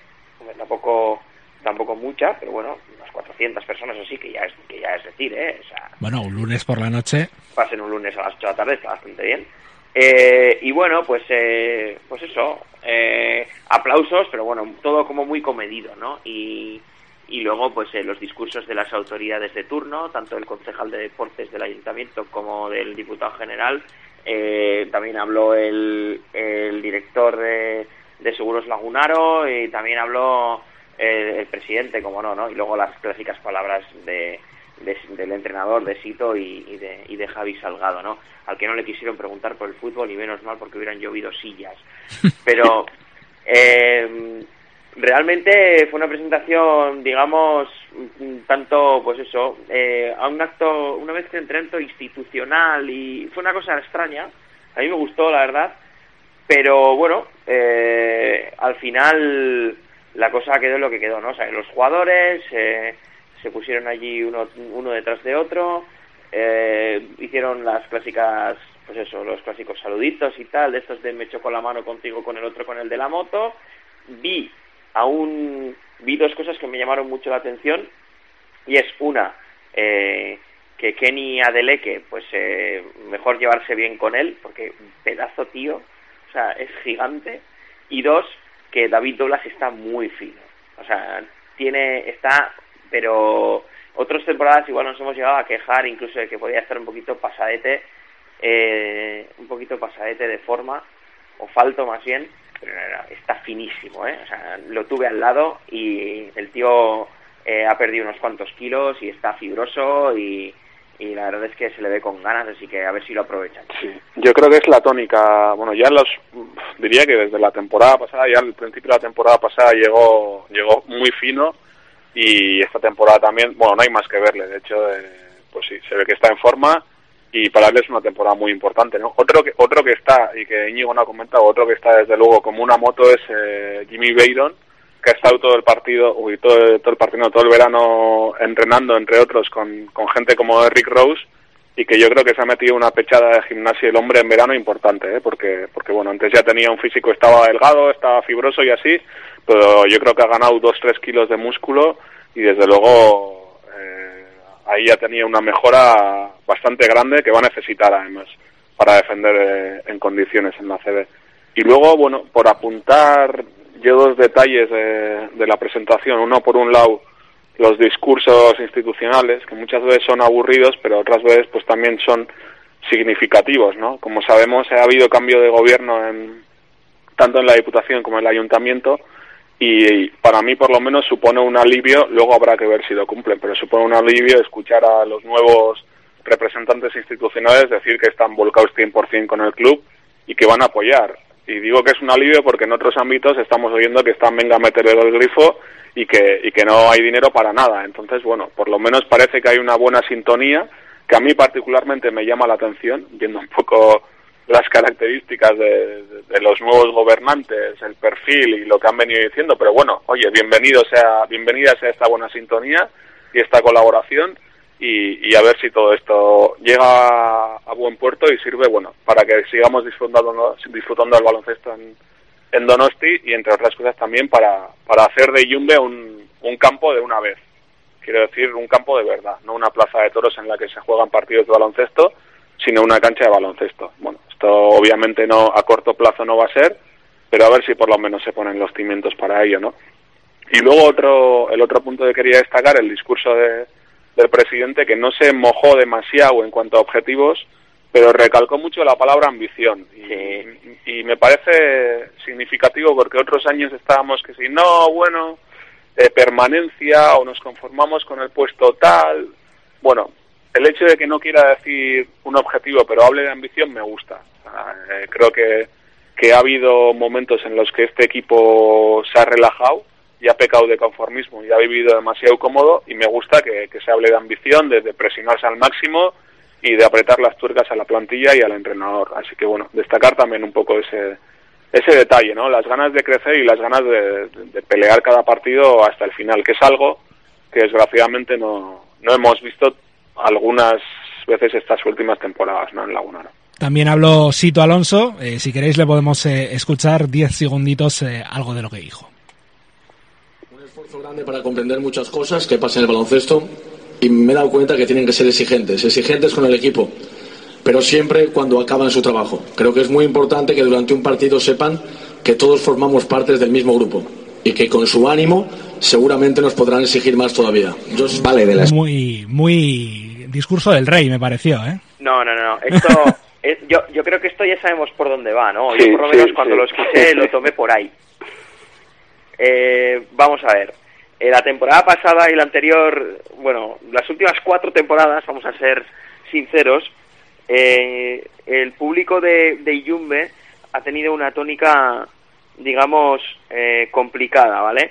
tampoco, tampoco mucha, pero bueno, 400 personas así, que ya es, que ya es decir, ¿eh? O sea, Bueno, un lunes por la noche. pasen un lunes a las 8 de la tarde, está bastante bien. Eh, y bueno, pues eh, pues eso, eh, aplausos, pero bueno, todo como muy comedido, ¿no? Y, y luego pues eh, los discursos de las autoridades de turno, tanto el concejal de deportes del ayuntamiento como del diputado general, eh, también habló el, el director de, de Seguros Lagunaro y también habló el, el presidente, como no, ¿no? Y luego las clásicas palabras de, de- del entrenador, de Sito y, y de, y de Javi Salgado, ¿no? Al que no le quisieron preguntar por el fútbol y menos mal porque hubieran llovido sillas. Pero eh, realmente fue una presentación, digamos, tanto, pues eso, eh, a un acto, una vez que entré en institucional y fue una cosa extraña. A mí me gustó, la verdad. Pero bueno, eh, al final la cosa quedó lo que quedó, ¿no? O sea, los jugadores eh, se pusieron allí uno, uno detrás de otro, eh, hicieron las clásicas, pues eso, los clásicos saluditos y tal, de estos de me choco la mano contigo con el otro con el de la moto. Vi aún, vi dos cosas que me llamaron mucho la atención y es una, eh, que Kenny Adeleke, pues eh, mejor llevarse bien con él, porque pedazo tío, o sea, es gigante. Y dos, que David Douglas está muy fino. O sea, tiene, está, pero otras temporadas igual nos hemos llegado a quejar incluso de que podía estar un poquito pasadete, eh, un poquito pasadete de forma, o falto más bien, pero no, no, está finísimo, ¿eh? O sea, lo tuve al lado y el tío eh, ha perdido unos cuantos kilos y está fibroso y, y la verdad es que se le ve con ganas, así que a ver si lo aprovechan. Yo creo que es la tónica, bueno, ya los diría que desde la temporada pasada, ya al principio de la temporada pasada llegó llegó muy fino y esta temporada también, bueno, no hay más que verle, de hecho, eh, pues sí, se ve que está en forma y para él es una temporada muy importante, ¿no? Otro que otro que está y que Íñigo no ha comentado, otro que está desde luego como una moto es eh, Jimmy Bayron, que ha estado todo el partido, uy, todo, todo el partido, todo el verano entrenando, entre otros, con, con gente como Eric Rose, y que yo creo que se ha metido una pechada de gimnasia el hombre en verano importante, ¿eh? porque, porque bueno, antes ya tenía un físico, estaba delgado, estaba fibroso y así, pero yo creo que ha ganado dos, tres kilos de músculo y desde luego eh, ahí ya tenía una mejora bastante grande que va a necesitar además para defender eh, en condiciones en la CB. Y luego, bueno, por apuntar yo dos detalles de, de la presentación, uno por un lado los discursos institucionales, que muchas veces son aburridos, pero otras veces pues también son significativos, ¿no? Como sabemos, ha habido cambio de gobierno en, tanto en la Diputación como en el Ayuntamiento y, para mí por lo menos supone un alivio, luego habrá que ver si lo cumplen, pero supone un alivio escuchar a los nuevos representantes institucionales decir que están volcados 100% con el club y que van a apoyar. Y digo que es un alivio porque en otros ámbitos estamos oyendo que están venga a meter el grifo y que, y que no hay dinero para nada. Entonces, bueno, por lo menos parece que hay una buena sintonía que a mí particularmente me llama la atención, viendo un poco las características de, los nuevos gobernantes, el perfil y lo que han venido diciendo, pero bueno, oye, bienvenido sea, bienvenida sea esta buena sintonía y esta colaboración y, a ver si todo esto llega a, buen puerto y sirve, bueno, para que sigamos disfrutando, disfrutando del baloncesto en, en Donosti y entre otras cosas también para, para hacer de Yumbe un, un campo de una vez. Quiero decir, un campo de verdad, no una plaza de toros en la que se juegan partidos de baloncesto, sino una cancha de baloncesto. Bueno, esto obviamente no a corto plazo no va a ser, pero a ver si por lo menos se ponen los cimientos para ello, ¿no? Y luego otro, el otro punto que quería destacar, el discurso de, del presidente que no se mojó demasiado en cuanto a objetivos, pero recalcó mucho la palabra ambición. Y, me parece significativo porque otros años estábamos que si no, bueno, de permanencia o nos conformamos con el puesto tal. Bueno, el hecho de que no quiera decir un objetivo pero hable de ambición me gusta. Eh, creo que, que ha habido momentos en los que este equipo se ha relajado y ha pecado de conformismo y ha vivido demasiado cómodo y me gusta que, se hable de ambición, de, presionarse al máximo y de apretar las tuercas a la plantilla y al entrenador. Así que bueno, destacar también un poco ese, ese detalle, ¿no? Las ganas de crecer y las ganas de, pelear cada partido hasta el final, que es algo que desgraciadamente no, no hemos visto algunas veces estas últimas temporadas, ¿no? En Lagunaro. También habló Sito Alonso. Eh, si queréis le podemos eh, escuchar 10 segunditos eh, algo de lo que dijo grande para comprender muchas cosas que pasan en el baloncesto y me he dado cuenta que tienen que ser exigentes, exigentes con el equipo, pero siempre cuando acaban su trabajo. Creo que es muy importante que durante un partido sepan que todos formamos parte del mismo grupo y que con su ánimo seguramente nos podrán exigir más todavía. Yo... Vale, de las... Muy, muy discurso del rey me pareció, ¿eh? No, no, no, esto... yo, yo creo que esto ya sabemos por dónde va, ¿no? yo por lo menos cuando lo escuché lo tomé por ahí. Eh, vamos a ver, eh, la temporada pasada y la anterior, bueno, las últimas cuatro temporadas, vamos a ser sinceros, eh, el público de, de Iyumbe ha tenido una tónica, digamos, eh, complicada, ¿vale?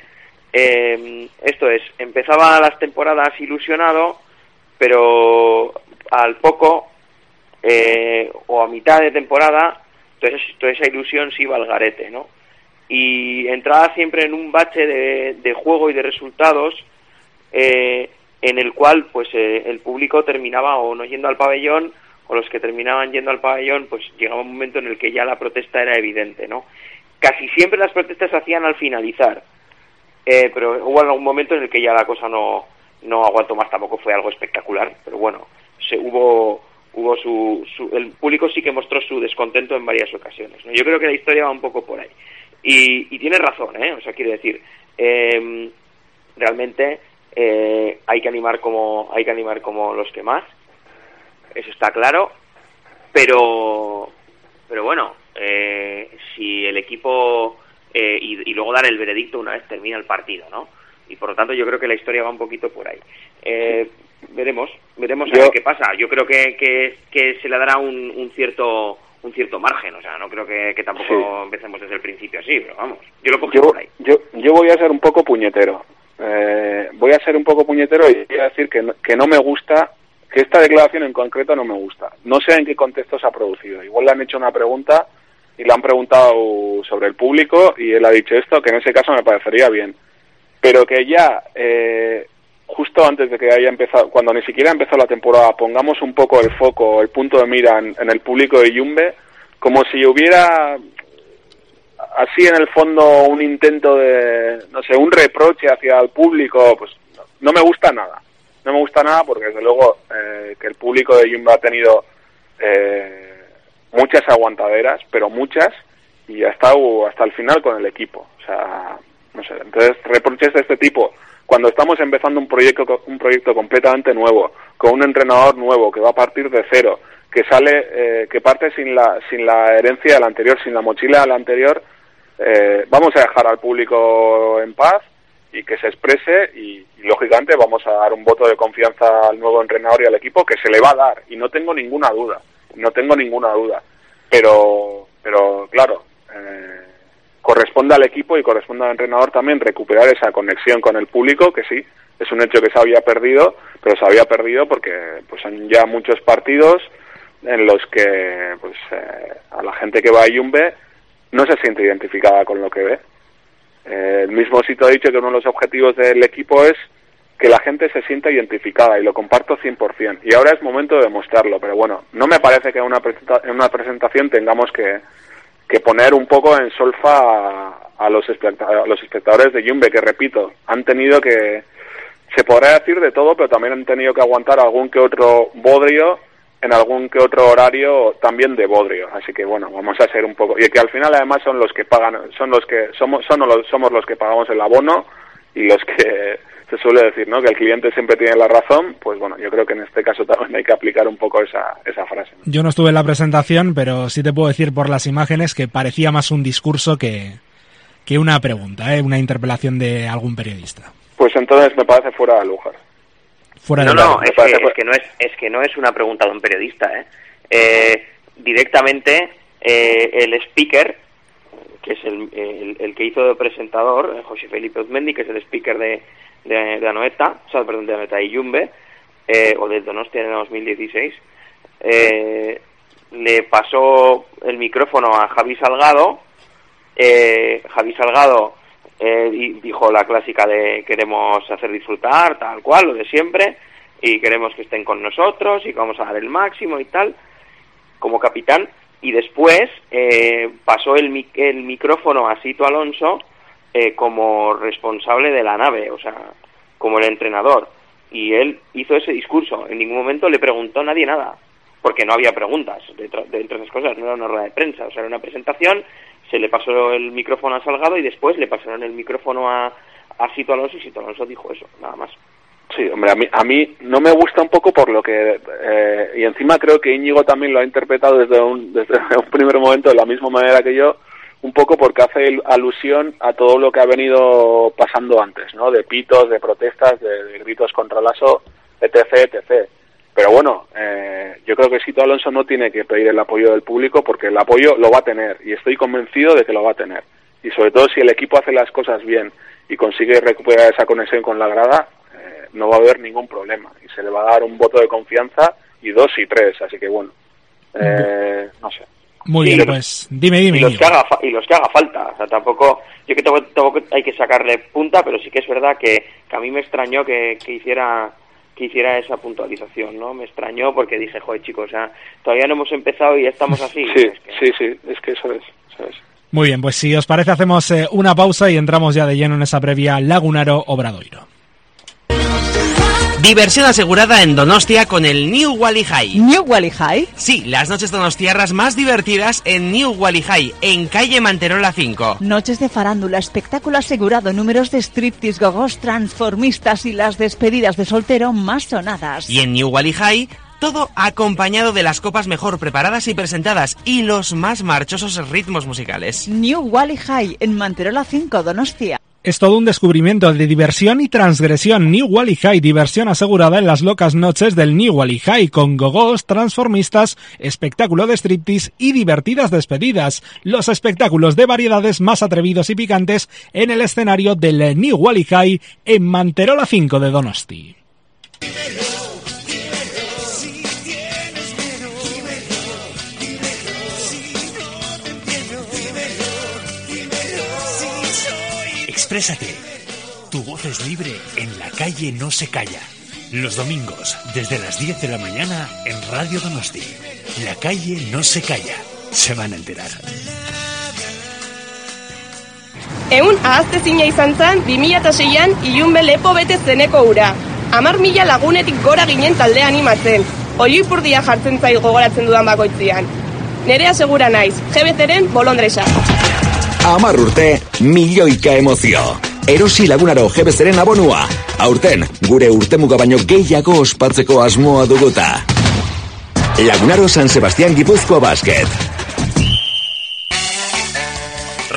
esto es, empezaba las temporadas ilusionado, pero al poco o a mitad de temporada, entonces toda esa ilusión se iba al garete, ¿no? Y entraba siempre en un bache de, juego y de resultados eh, en el cual pues eh, el público terminaba o no yendo al pabellón o los que terminaban yendo al pabellón pues llegaba un momento en el que ya la protesta era evidente no casi siempre las protestas se hacían al finalizar eh, pero hubo algún momento en el que ya la cosa no no aguantó más tampoco fue algo espectacular pero bueno se hubo hubo su, el público sí que mostró su descontento en varias ocasiones yo creo que la historia va un poco por ahí y, tiene razón, ¿eh? O sea, quiere decir, em, realmente eh, hay que animar como hay que animar como los que más, eso está claro, pero pero bueno, eh, si el equipo eh, y, luego dar el veredicto una vez termina el partido, ¿no? Y por lo tanto yo creo que la historia va un poquito por ahí. veremos, veremos a ver qué pasa. Yo creo que, que, se le dará un cierto un cierto margen, o sea, no creo que, tampoco empecemos desde el principio así, pero vamos, yo lo cogí yo, por ahí. Yo, yo voy a ser un poco puñetero, eh, voy a ser un poco puñetero y voy a decir que no, que no me gusta, que esta declaración en concreto no me gusta. No sé en qué contexto se ha producido, igual le han hecho una pregunta y le han preguntado sobre el público y él ha dicho esto, que en ese caso me parecería bien. Pero que ya, eh, justo antes de que haya empezado, cuando ni siquiera ha empezado la temporada, pongamos un poco el foco, el punto de mira en, el público de Yumbe, como si hubiera así en el fondo un intento de, no sé, un reproche hacia el público, pues no, me gusta nada. No me gusta nada porque desde luego eh, que el público de Yumbe ha tenido eh, muchas aguantaderas, pero muchas, y ha estado hasta el final con el equipo. O sea, no sé, entonces reproches de este tipo, cuando estamos empezando un proyecto, un proyecto completamente nuevo, con un entrenador nuevo que va a partir de cero, que sale, eh, que parte sin la, sin la herencia del anterior, sin la mochila del anterior, eh, vamos a dejar al público en paz y que se exprese y, y, lógicamente vamos a dar un voto de confianza al nuevo entrenador y al equipo que se le va a dar y no tengo ninguna duda no tengo ninguna duda. Pero, pero claro, eh, corresponde al equipo y corresponde al entrenador también recuperar esa conexión con el público, que sí, es un hecho que se había perdido, pero se había perdido porque pues son ya muchos partidos en los que pues eh, a la gente que va a Yumbe no se siente identificada con lo que ve. Eh, el mismo sitio ha dicho que uno de los objetivos del equipo es que la gente se sienta identificada y lo comparto 100%. Y ahora es momento de demostrarlo, pero bueno, no me parece que en una, en una presentación tengamos que, que poner un poco en solfa a, los, a los espectadores de Jumbe, que repito, han tenido que, se podrá decir de todo, pero también han tenido que aguantar algún que otro bodrio en algún que otro horario también de bodrio. Así que bueno, vamos a ser un poco y que al final además son los que pagan, son los que somos son los, somos los que pagamos el abono y los que se suele decir, ¿no? Que el cliente siempre tiene la razón, pues bueno, yo creo que en este caso también hay que aplicar un poco esa, esa frase. Yo no estuve en la presentación, pero sí te puedo decir por las imágenes que parecía más un discurso que, que una pregunta, ¿eh? una interpelación de algún periodista. Pues entonces me parece fuera de lugar. Fuera no, no, es que, no es, es que no es una pregunta de un periodista, ¿eh? eh directamente eh, el speaker que es el, el, que hizo de presentador, José Felipe Uzmendi, que es el speaker de, de, Anoeta, o sea, perdón, de Anoeta y Yumbe, eh, o de Donostia en 2016, eh, le pasó el micrófono a Javi Salgado, eh, Javi Salgado eh, dijo la clásica de queremos hacer disfrutar, tal cual, lo de siempre, y queremos que estén con nosotros y que vamos a dar el máximo y tal, como capitán, y después eh, pasó el, el micrófono a Sito Alonso eh, como responsable de la nave, o sea, como el entrenador. Y él hizo ese discurso. En ningún momento le preguntó a nadie nada, porque no había preguntas dentro, de esas cosas, no era una rueda de prensa, o sea, era una presentación, se le pasó el micrófono a Salgado y después le pasaron el micrófono a, a Sito Alonso y Sito Alonso dijo eso, nada más. Sí, hombre, a mí, a mí no me gusta un poco por lo que... Eh, y encima creo que Íñigo también lo ha interpretado desde un, desde un primer momento de la misma manera que yo, un poco porque hace alusión a todo lo que ha venido pasando antes, ¿no? De pitos, de protestas, de, gritos contra el ASO, etc., etc. Pero bueno, eh, yo creo que Sito Alonso no tiene que pedir el apoyo del público porque el apoyo lo va a tener y estoy convencido de que lo va a tener. Y sobre todo si el equipo hace las cosas bien y consigue recuperar esa conexión con la grada, eh, no va a haber ningún problema y se le va a dar un voto de confianza y dos y tres. Así que bueno, eh, no sé. Muy bien, pues dime, dime. Y los, que haga, y los que haga falta. O sea, tampoco, yo que tampoco, hay que sacarle punta, pero sí que es verdad que, a mí me extrañó que, que hiciera que hiciera esa puntualización, ¿no? Me extrañó porque dije, joder, chicos, o sea, todavía no hemos empezado y ya estamos así. Sí, sí, sí, es que eso es, Muy bien, pues si os parece hacemos eh, una pausa y entramos ya de lleno en esa previa Lagunaro Obradoiro. Diversión asegurada en Donostia con el New Wally High. ¿New Wally High? Sí, las noches donostiarras más divertidas en New Wally High, en calle Manterola 5. Noches de farándula, espectáculo asegurado, números de striptease, gogos transformistas y las despedidas de soltero más sonadas. Y en New Wally High todo acompañado de las copas mejor preparadas y presentadas y los más marchosos ritmos musicales. New Wally High en Manterola 5, Donostia. Es todo un descubrimiento de diversión y transgresión. New Wally High, diversión asegurada en las locas noches del New Wally High, con gogos, transformistas, espectáculo de striptease y divertidas despedidas. Los espectáculos de variedades más atrevidos y picantes en el escenario del New Wally High en Manterola 5 de Donosti. Exprésate. Tu voz es libre, en la calle no se calla. Los domingos, desde las 10 de la mañana, en Radio Donosti. La calle no se calla. Se van a enterar. Egun ahaztezina izan zen 2006an ilunbe lepo bete zeneko ura. Amar mila lagunetik gora ginen talde animatzen. Oioipurdia jartzen zait gogoratzen dudan bakoitzian. Nere asegura naiz, GBCren bolondresa. Amar urte, milioika emozio. Erosi lagunaro GBCren abonua. Aurten, gure urtemuga baino gehiago ospatzeko asmoa duguta. Lagunaro San Sebastián Gipuzkoa Basket.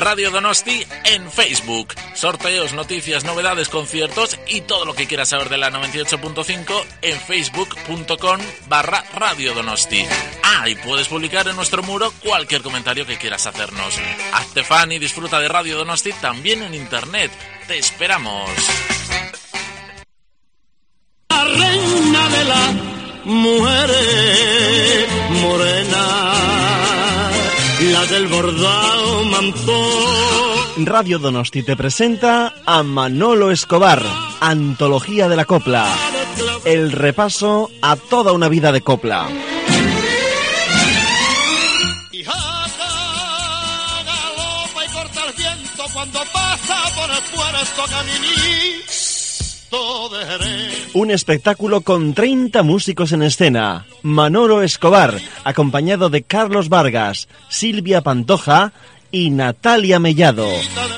Radio Donosti en Facebook. Sorteos, noticias, novedades, conciertos y todo lo que quieras saber de la 98.5 en facebook.com barra Radio Donosti. Ah, y puedes publicar en nuestro muro cualquier comentario que quieras hacernos. Hazte fan y disfruta de Radio Donosti también en internet. Te esperamos. La reina de las mujeres morena, la del bordado mantón. Radio Donosti te presenta a Manolo Escobar, Antología de la Copla. El repaso a toda una vida de copla. Cuando pasa por el puerto Jerez. Un espectáculo con 30 músicos en escena. Manolo Escobar, acompañado de Carlos Vargas, Silvia Pantoja y Natalia Mellado.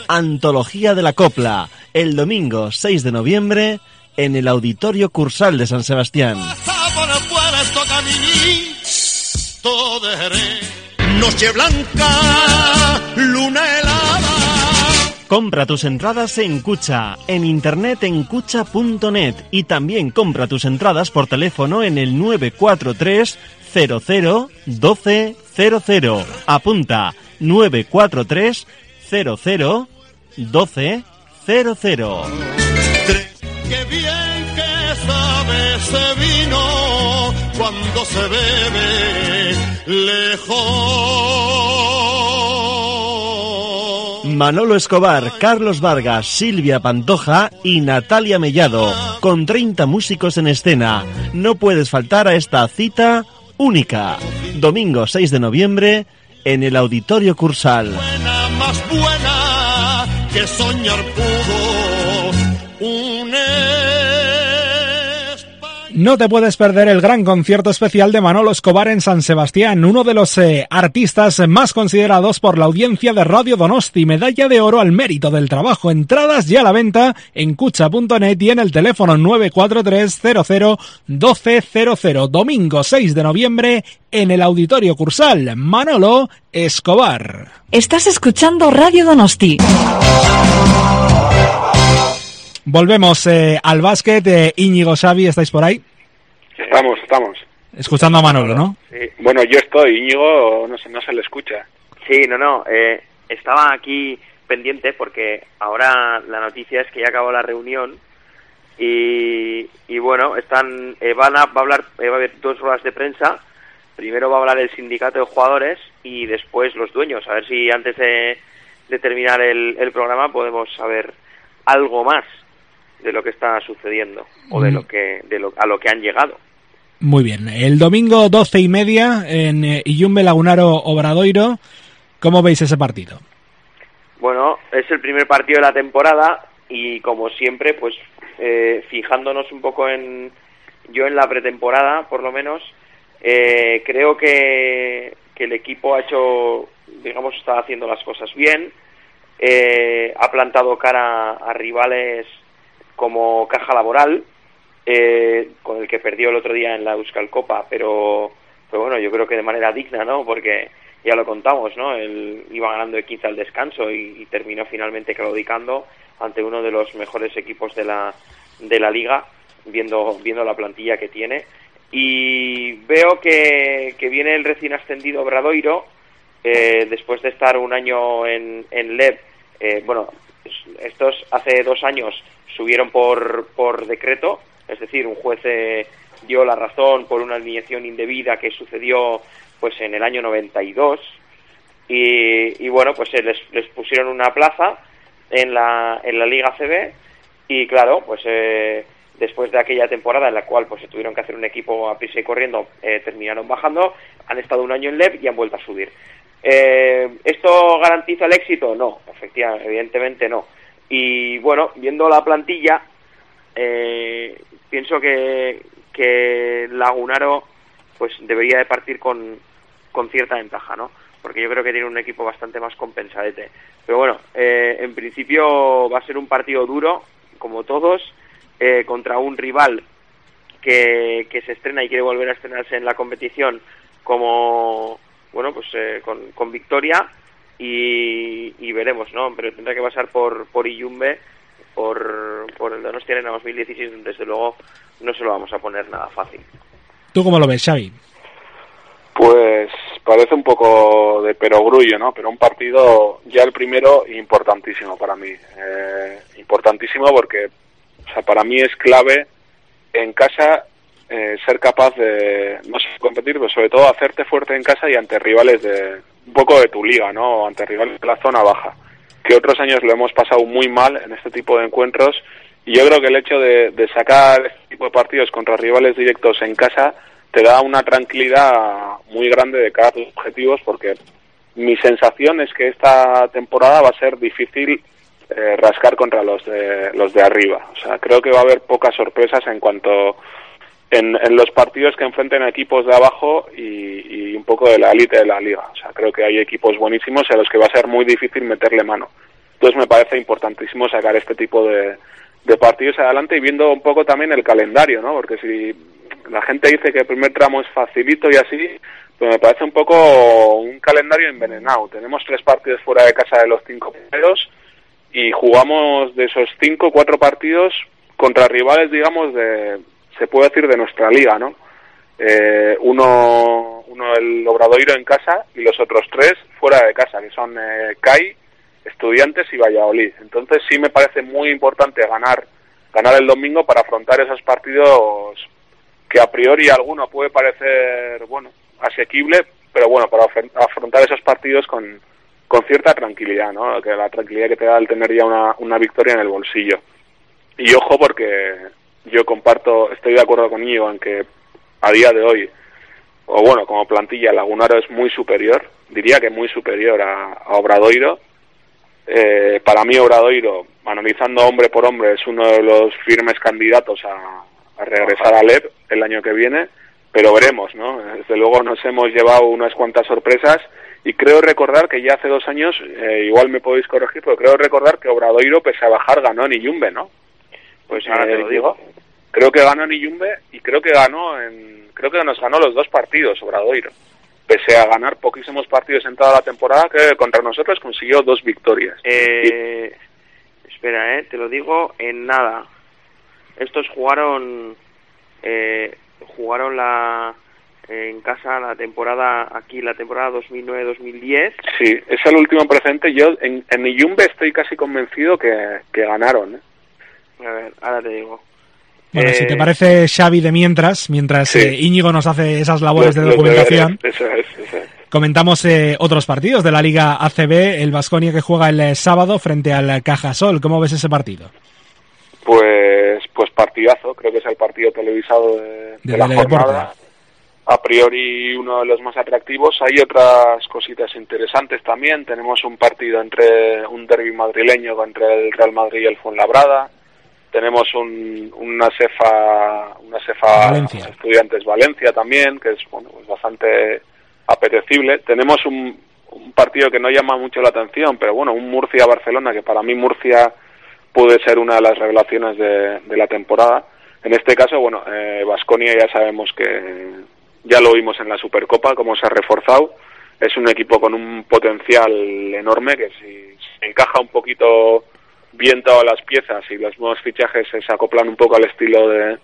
Antología de la Copla, el domingo 6 de noviembre en el Auditorio Cursal de San Sebastián. Noche blanca, luna helada. Compra tus entradas en Cucha, en internet en cucha.net y también compra tus entradas por teléfono en el 943 00 12 00. Apunta 943 00 12 00. Qué bien que sabe ese vino cuando se bebe lejos. Manolo Escobar, Carlos Vargas, Silvia Pantoja y Natalia Mellado, con 30 músicos en escena. No puedes faltar a esta cita única. Domingo 6 de noviembre en el Auditorio Cursal. Buena, más buena que soñar pudo. No te puedes perder el gran concierto especial de Manolo Escobar en San Sebastián, uno de los eh, artistas más considerados por la audiencia de Radio Donosti. Medalla de oro al mérito del trabajo. Entradas ya a la venta en cucha.net y en el teléfono 943 00 Domingo 6 de noviembre en el Auditorio Cursal. Manolo Escobar. Estás escuchando Radio Donosti. Volvemos eh, al básquet. Eh, Íñigo Xavi, ¿estáis por ahí? Estamos, estamos. Escuchando a Manolo, ¿no? Sí. Bueno, yo estoy, Íñigo no se, no se le escucha. Sí, no, no. eh, estaba aquí pendiente porque ahora la noticia es que ya acabó la reunión y, y bueno, están eh, van a, va a hablar, eh, va a haber dos ruedas de prensa. Primero va a hablar el sindicato de jugadores y después los dueños. A ver si antes de, de terminar el, el programa podemos saber algo más de lo que está sucediendo o de Mm. lo que de lo, a lo que han llegado. Muy bien. El domingo 12 y media en eh, Iyumbe Lagunaro Obradoiro. ¿Cómo veis ese partido? Bueno, es el primer partido de la temporada y como siempre, pues eh, fijándonos un poco en yo en la pretemporada, por lo menos, eh, creo que, que el equipo ha hecho, digamos, está haciendo las cosas bien, eh, ha plantado cara a rivales como Caja Laboral, eh, con el que perdió el otro día en la Euskal Copa, pero, bueno, yo creo que de manera digna, ¿no? Porque ya lo contamos, ¿no? Él iba ganando de 15 al descanso y, y terminó finalmente claudicando ante uno de los mejores equipos de la, de la liga, viendo, viendo la plantilla que tiene. Y veo que, que viene el recién ascendido Bradoiro, eh, después de estar un año en, en LEB. eh, bueno, estos hace dos años subieron por, por decreto, es decir, un juez eh, dio la razón por una alineación indebida que sucedió pues en el año 92 y, y bueno, pues eh, les, les pusieron una plaza en la, en la Liga CB y claro, pues eh, después de aquella temporada en la cual pues se tuvieron que hacer un equipo a prisa y corriendo, eh, terminaron bajando, han estado un año en LEV y han vuelto a subir. Eh, ¿Esto garantiza el éxito? No, efectivamente, evidentemente no. Y bueno, viendo la plantilla, eh, pienso que, que Lagunaro pues debería de partir con, con cierta ventaja, ¿no? Porque yo creo que tiene un equipo bastante más compensadete. Pero bueno, eh, en principio va a ser un partido duro, como todos, eh, contra un rival que, que se estrena y quiere volver a estrenarse en la competición como, bueno, pues eh, con, con victoria y, y, veremos, ¿no? Pero tendrá que pasar por, por Iyumbe, por, por el Donostia Arena 2016, desde luego no se lo vamos a poner nada fácil. ¿Tú cómo lo ves, Xavi? Pues parece un poco de perogrullo, ¿no? Pero un partido, ya el primero, importantísimo para mí. Eh, importantísimo porque, o sea, para mí es clave en casa eh, ser capaz de, no sé, competir, pero sobre todo hacerte fuerte en casa y ante rivales de, un poco de tu liga, ¿no? Ante rivales de la zona baja. Que otros años lo hemos pasado muy mal en este tipo de encuentros y yo creo que el hecho de, sacar este tipo de partidos contra rivales directos en casa te da una tranquilidad muy grande de cara a tus objetivos porque mi sensación es que esta temporada va a ser difícil eh, rascar contra los de, los de arriba. O sea, creo que va a haber pocas sorpresas en cuanto en, en los partidos que enfrenten a equipos de abajo y, un poco de la élite de la liga. O sea, creo que hay equipos buenísimos a los que va a ser muy difícil meterle mano. Entonces me parece importantísimo sacar este tipo de, de partidos adelante y viendo un poco también el calendario, ¿no? Porque si la gente dice que el primer tramo es facilito y así, pues me parece un poco un calendario envenenado. Tenemos tres partidos fuera de casa de los cinco primeros y jugamos de esos cinco, cuatro partidos contra rivales, digamos, de, se puede decir, de nuestra liga, ¿no? Eh, uno, uno el Obradoiro en casa y los otros tres fuera de casa, que son eh, CAI, Estudiantes y Valladolid. Entonces sí me parece muy importante ganar ganar el domingo para afrontar esos partidos que a priori alguno puede parecer, bueno, asequible, pero bueno, para afrontar esos partidos con, con cierta tranquilidad, ¿no? Que la tranquilidad que te da el tener ya una, una victoria en el bolsillo. Y ojo porque yo comparto, estoy de acuerdo con Íñigo en a día de hoy, o bueno, como plantilla, Lagunaro es muy superior, diría que muy superior a, a Obradoiro. Eh, para mí Obradoiro, analizando hombre por hombre, es uno de los firmes candidatos a, a regresar a LEP el año que viene, pero veremos, ¿no? Desde luego nos hemos llevado unas cuantas sorpresas y creo recordar que ya hace dos años, eh, igual me podéis corregir, pero creo recordar que Obradoiro, pese a bajar, ganó en Iyumbe, ¿no? Pues ahora te lo digo. Creo que ganó en Iyumbe y creo que ganó en, creo que nos ganó los dos partidos Obradoiro. Pese a ganar poquísimos partidos en toda la temporada, que contra nosotros consiguió dos victorias. Eh, Espera, eh, te lo digo en nada estos jugaron eh, jugaron la en casa la temporada aquí la temporada 2009-2010 sí es el último presente yo en, en Iyumbe estoy casi convencido que, que ganaron ¿eh? A ver ahora te digo bueno, si te eh, parece Xavi de mientras, mientras sí. eh, Íñigo nos hace esas labores de documentación, deberes, eso es, eso es. comentamos eh, otros partidos de la Liga ACB, el Vasconia que juega el eh, sábado frente al Cajasol. ¿Cómo ves ese partido? Pues, pues partidazo, creo que es el partido televisado de, de la jornada. A priori uno de los más atractivos. Hay otras cositas interesantes también. Tenemos un partido entre un derby madrileño entre el Real Madrid y el Fuenlabrada. Tenemos un, una cefa, una cefa Valencia. estudiantes Valencia también, que es bueno, pues bastante apetecible. Tenemos un, un partido que no llama mucho la atención, pero bueno, un Murcia-Barcelona, que para mí Murcia puede ser una de las revelaciones de, de la temporada. En este caso, bueno, Vasconia ya sabemos que ya lo vimos en la Supercopa, cómo se ha reforzado. Es un equipo con un potencial enorme que si encaja un poquito bien todas las piezas y los nuevos fichajes se acoplan un poco al estilo de,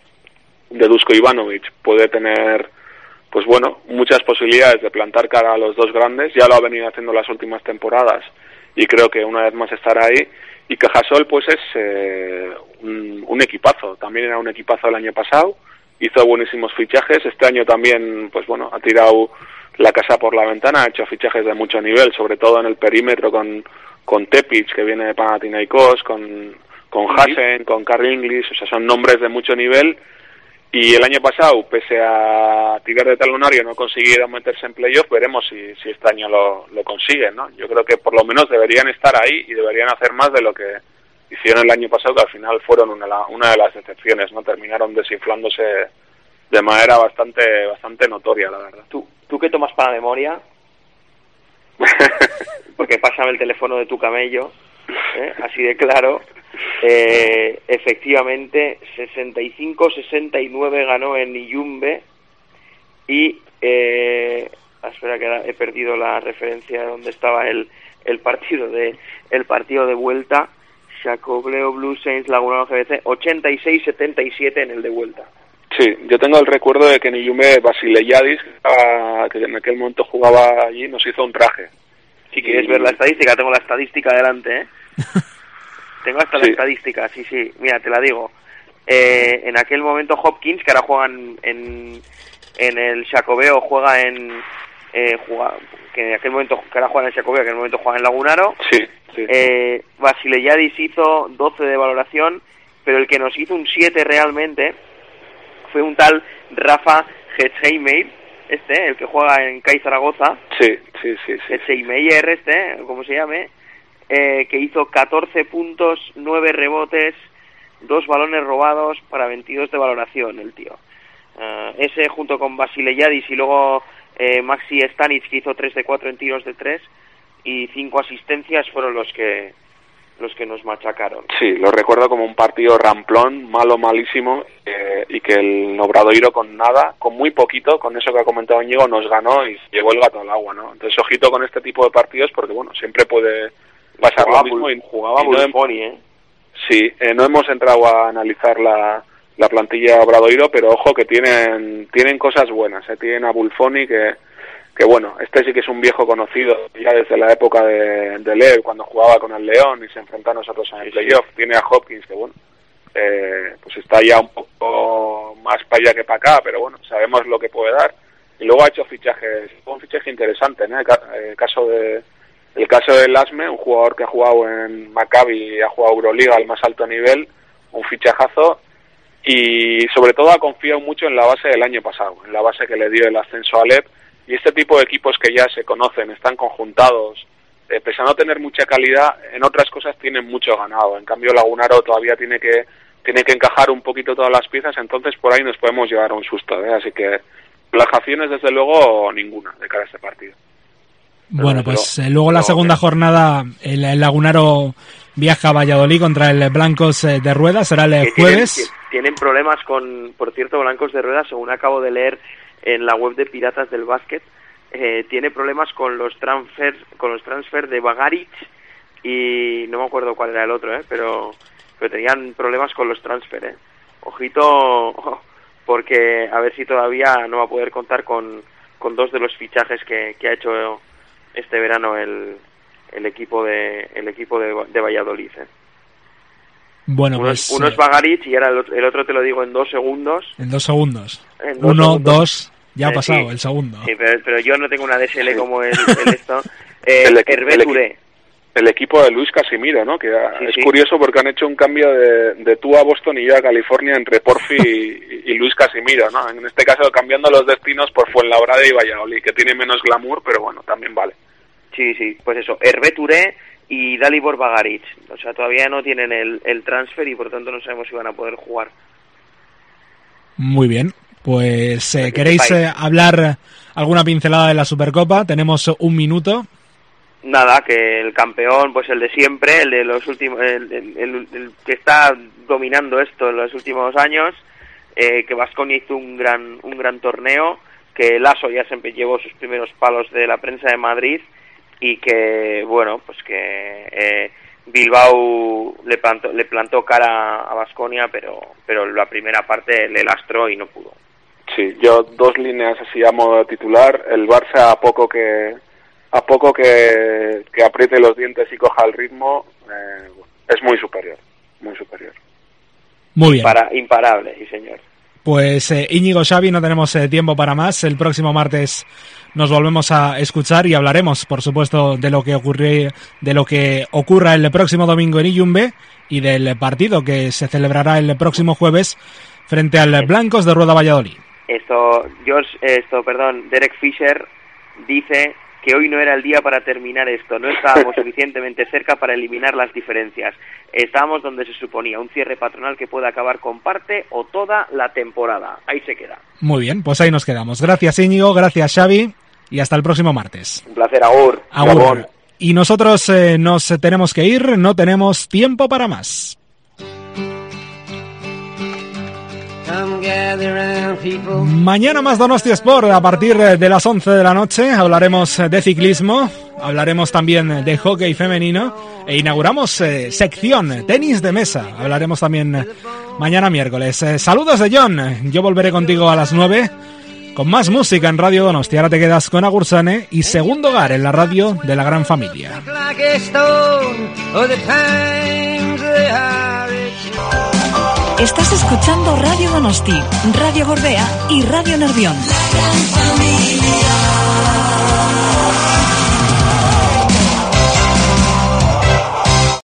de Dusko Ivanovic, puede tener, pues bueno, muchas posibilidades de plantar cara a los dos grandes. Ya lo ha venido haciendo las últimas temporadas y creo que una vez más estará ahí. Y Cajasol, pues es eh, un, un equipazo. También era un equipazo el año pasado. Hizo buenísimos fichajes. Este año también, pues bueno, ha tirado la casa por la ventana. Ha hecho fichajes de mucho nivel, sobre todo en el perímetro con, con Tepic, que viene de Panathinaikos, con, con Hasen, con Carl Inglis, o sea, son nombres de mucho nivel. Y el año pasado, pese a tirar de talonario, no consiguieron meterse en playoff, veremos si, si este año lo, lo consiguen, ¿no? Yo creo que por lo menos deberían estar ahí y deberían hacer más de lo que hicieron el año pasado, que al final fueron una, una de las excepciones, ¿no? Terminaron desinflándose de manera bastante bastante notoria, la verdad. ¿Tú, tú qué tomas para memoria? Porque pásame el teléfono de tu camello, ¿eh? así de claro. Eh, efectivamente, 65-69 ganó en Iyumbe y eh, ah, espera que he perdido la referencia de donde estaba el, el partido de el partido de vuelta. Jacobeo Blue Saints Laguna GBC 86-77 en el de vuelta. Sí, yo tengo el recuerdo de que en Iyumbe Basileyadis, que en aquel momento jugaba allí, nos hizo un traje. Si quieres ver la estadística, tengo la estadística adelante, ¿eh? tengo hasta la estadística, sí, sí, mira, te la digo. Eh, en aquel momento Hopkins, que ahora juega en, en, el Jacobeo, juega en... Eh, que en aquel momento, que ahora juega en el Jacobeo, que en el momento juega en Lagunaro. Sí, sí. Eh, Basileyadis hizo 12 de valoración, pero el que nos hizo un 7 realmente fue un tal Rafa Hetzheimer, este, el que juega en CAI Zaragoza. Sí, sí, sí. sí. Hetzheimer, este, como se llame, eh, que hizo 14 puntos, 9 rebotes, 2 balones robados para 22 de valoración, el tío. Uh, ese junto con Basileyadis y luego eh, Maxi Stanic, que hizo 3 de 4 en tiros de 3 y 5 asistencias, fueron los que los que nos machacaron. Sí, lo recuerdo como un partido ramplón, malo, malísimo, eh, y que el Obradoiro con nada, con muy poquito, con eso que ha comentado Íñigo, nos ganó y llegó el gato al agua, ¿no? Entonces, ojito con este tipo de partidos porque, bueno, siempre puede pasar jugaba lo mismo. y jugaba no ¿eh? Sí, eh, no hemos entrado a analizar la, la plantilla Obradoiro, pero ojo que tienen tienen cosas buenas, ¿eh? Tienen a Bulfoni que que bueno, este sí que es un viejo conocido ya desde la época de, de Lev, cuando jugaba con el León y se enfrentó a nosotros en el playoff. Tiene a Hopkins, que bueno, eh, pues está ya un poco más para allá que para acá, pero bueno, sabemos lo que puede dar. Y luego ha hecho fichajes, un fichaje interesante, ¿no? El caso de el caso de Lasme, un jugador que ha jugado en Maccabi y ha jugado Euroliga al más alto nivel, un fichajazo y sobre todo ha confiado mucho en la base del año pasado, en la base que le dio el ascenso a Lev y este tipo de equipos que ya se conocen, están conjuntados, eh, pese a no tener mucha calidad, en otras cosas tienen mucho ganado. En cambio, Lagunaro todavía tiene que tiene que encajar un poquito todas las piezas, entonces por ahí nos podemos llevar a un susto. ¿eh? Así que relajaciones, desde luego, ninguna de cara a este partido. Bueno, pues eh, luego la segunda jornada, el, el, Lagunaro viaja a Valladolid contra el Blancos eh, de Rueda, será el jueves. Tienen, tienen, problemas con, por cierto, Blancos de Rueda, según acabo de leer en la web de Piratas del Básquet, eh, tiene problemas con los transfers, con los transfers de Bagaric y no me acuerdo cuál era el otro, ¿eh? pero, pero tenían problemas con los transfers. ¿eh? Ojito, porque a ver si todavía no va a poder contar con, con dos de los fichajes que, que ha hecho este verano el, el equipo de el equipo de, de Valladolid. ¿eh? Bueno, uno, pues, es, uno es Bagaric y ahora el otro, el otro, te lo digo en dos segundos. En dos segundos. En dos uno, segundos. dos, ya ha Eh, pasado sí. el segundo. Sí, pero, pero yo no tengo una DSL como el, el esto. Eh, El equi- el equi-. El equipo de Luis Casimiro, ¿no? Que Sí, es sí. curioso porque han hecho un cambio de, de tú a Boston y yo a California entre Porfi y, y Luis Casimiro, ¿no? En este caso cambiando los destinos por Fuenlabrada y Valladolid, que tiene menos glamour, pero bueno, también vale. Sí, sí, pues eso, Hervé Touré y Dalibor Bagaric. O sea, todavía no tienen el, el transfer y por tanto no sabemos si van a poder jugar. Muy bien. Pues eh, que queréis eh, hablar alguna pincelada de la Supercopa. Tenemos un minuto. Nada, que el campeón, pues el de siempre, el de los últimos, el, el- el- el que está dominando esto en los últimos años, eh, que Vasconia hizo un gran, un gran torneo, que Lasso ya siempre llevó sus primeros palos de la prensa de Madrid y que, bueno, pues que eh, Bilbao le plantó, le plantó cara a Vasconia, pero, pero la primera parte le lastró y no pudo. Sí, yo dos líneas así a modo de titular. El Barça a poco que a poco que, que apriete los dientes y coja el ritmo eh, es muy superior, muy superior. Muy bien. Para, imparable, sí señor. Pues eh, Íñigo Xavi, no tenemos eh, tiempo para más. El próximo martes nos volvemos a escuchar y hablaremos, por supuesto, de lo que ocurre, de lo que ocurra el próximo domingo en Iyumbe y del partido que se celebrará el próximo jueves frente al Blancos de Rueda Valladolid. Esto, George, esto, perdón, Derek Fisher dice que hoy no era el día para terminar esto, no estábamos suficientemente cerca para eliminar las diferencias. Estábamos donde se suponía, un cierre patronal que puede acabar con parte o toda la temporada. Ahí se queda. Muy bien, pues ahí nos quedamos. Gracias Íñigo, gracias Xavi y hasta el próximo martes. Un placer, Agur. Agur. Y nosotros eh, nos tenemos que ir, no tenemos tiempo para más. Mañana más Donosti Sport a partir de las 11 de la noche hablaremos de ciclismo, hablaremos también de hockey femenino e inauguramos eh, sección tenis de mesa. Hablaremos también mañana miércoles. Eh, saludos de John, yo volveré contigo a las 9 con más música en Radio Donosti. Ahora te quedas con Agursane y segundo hogar en la radio de la gran familia. Estás escuchando Radio Donosti, Radio Gorbea y Radio Nervión.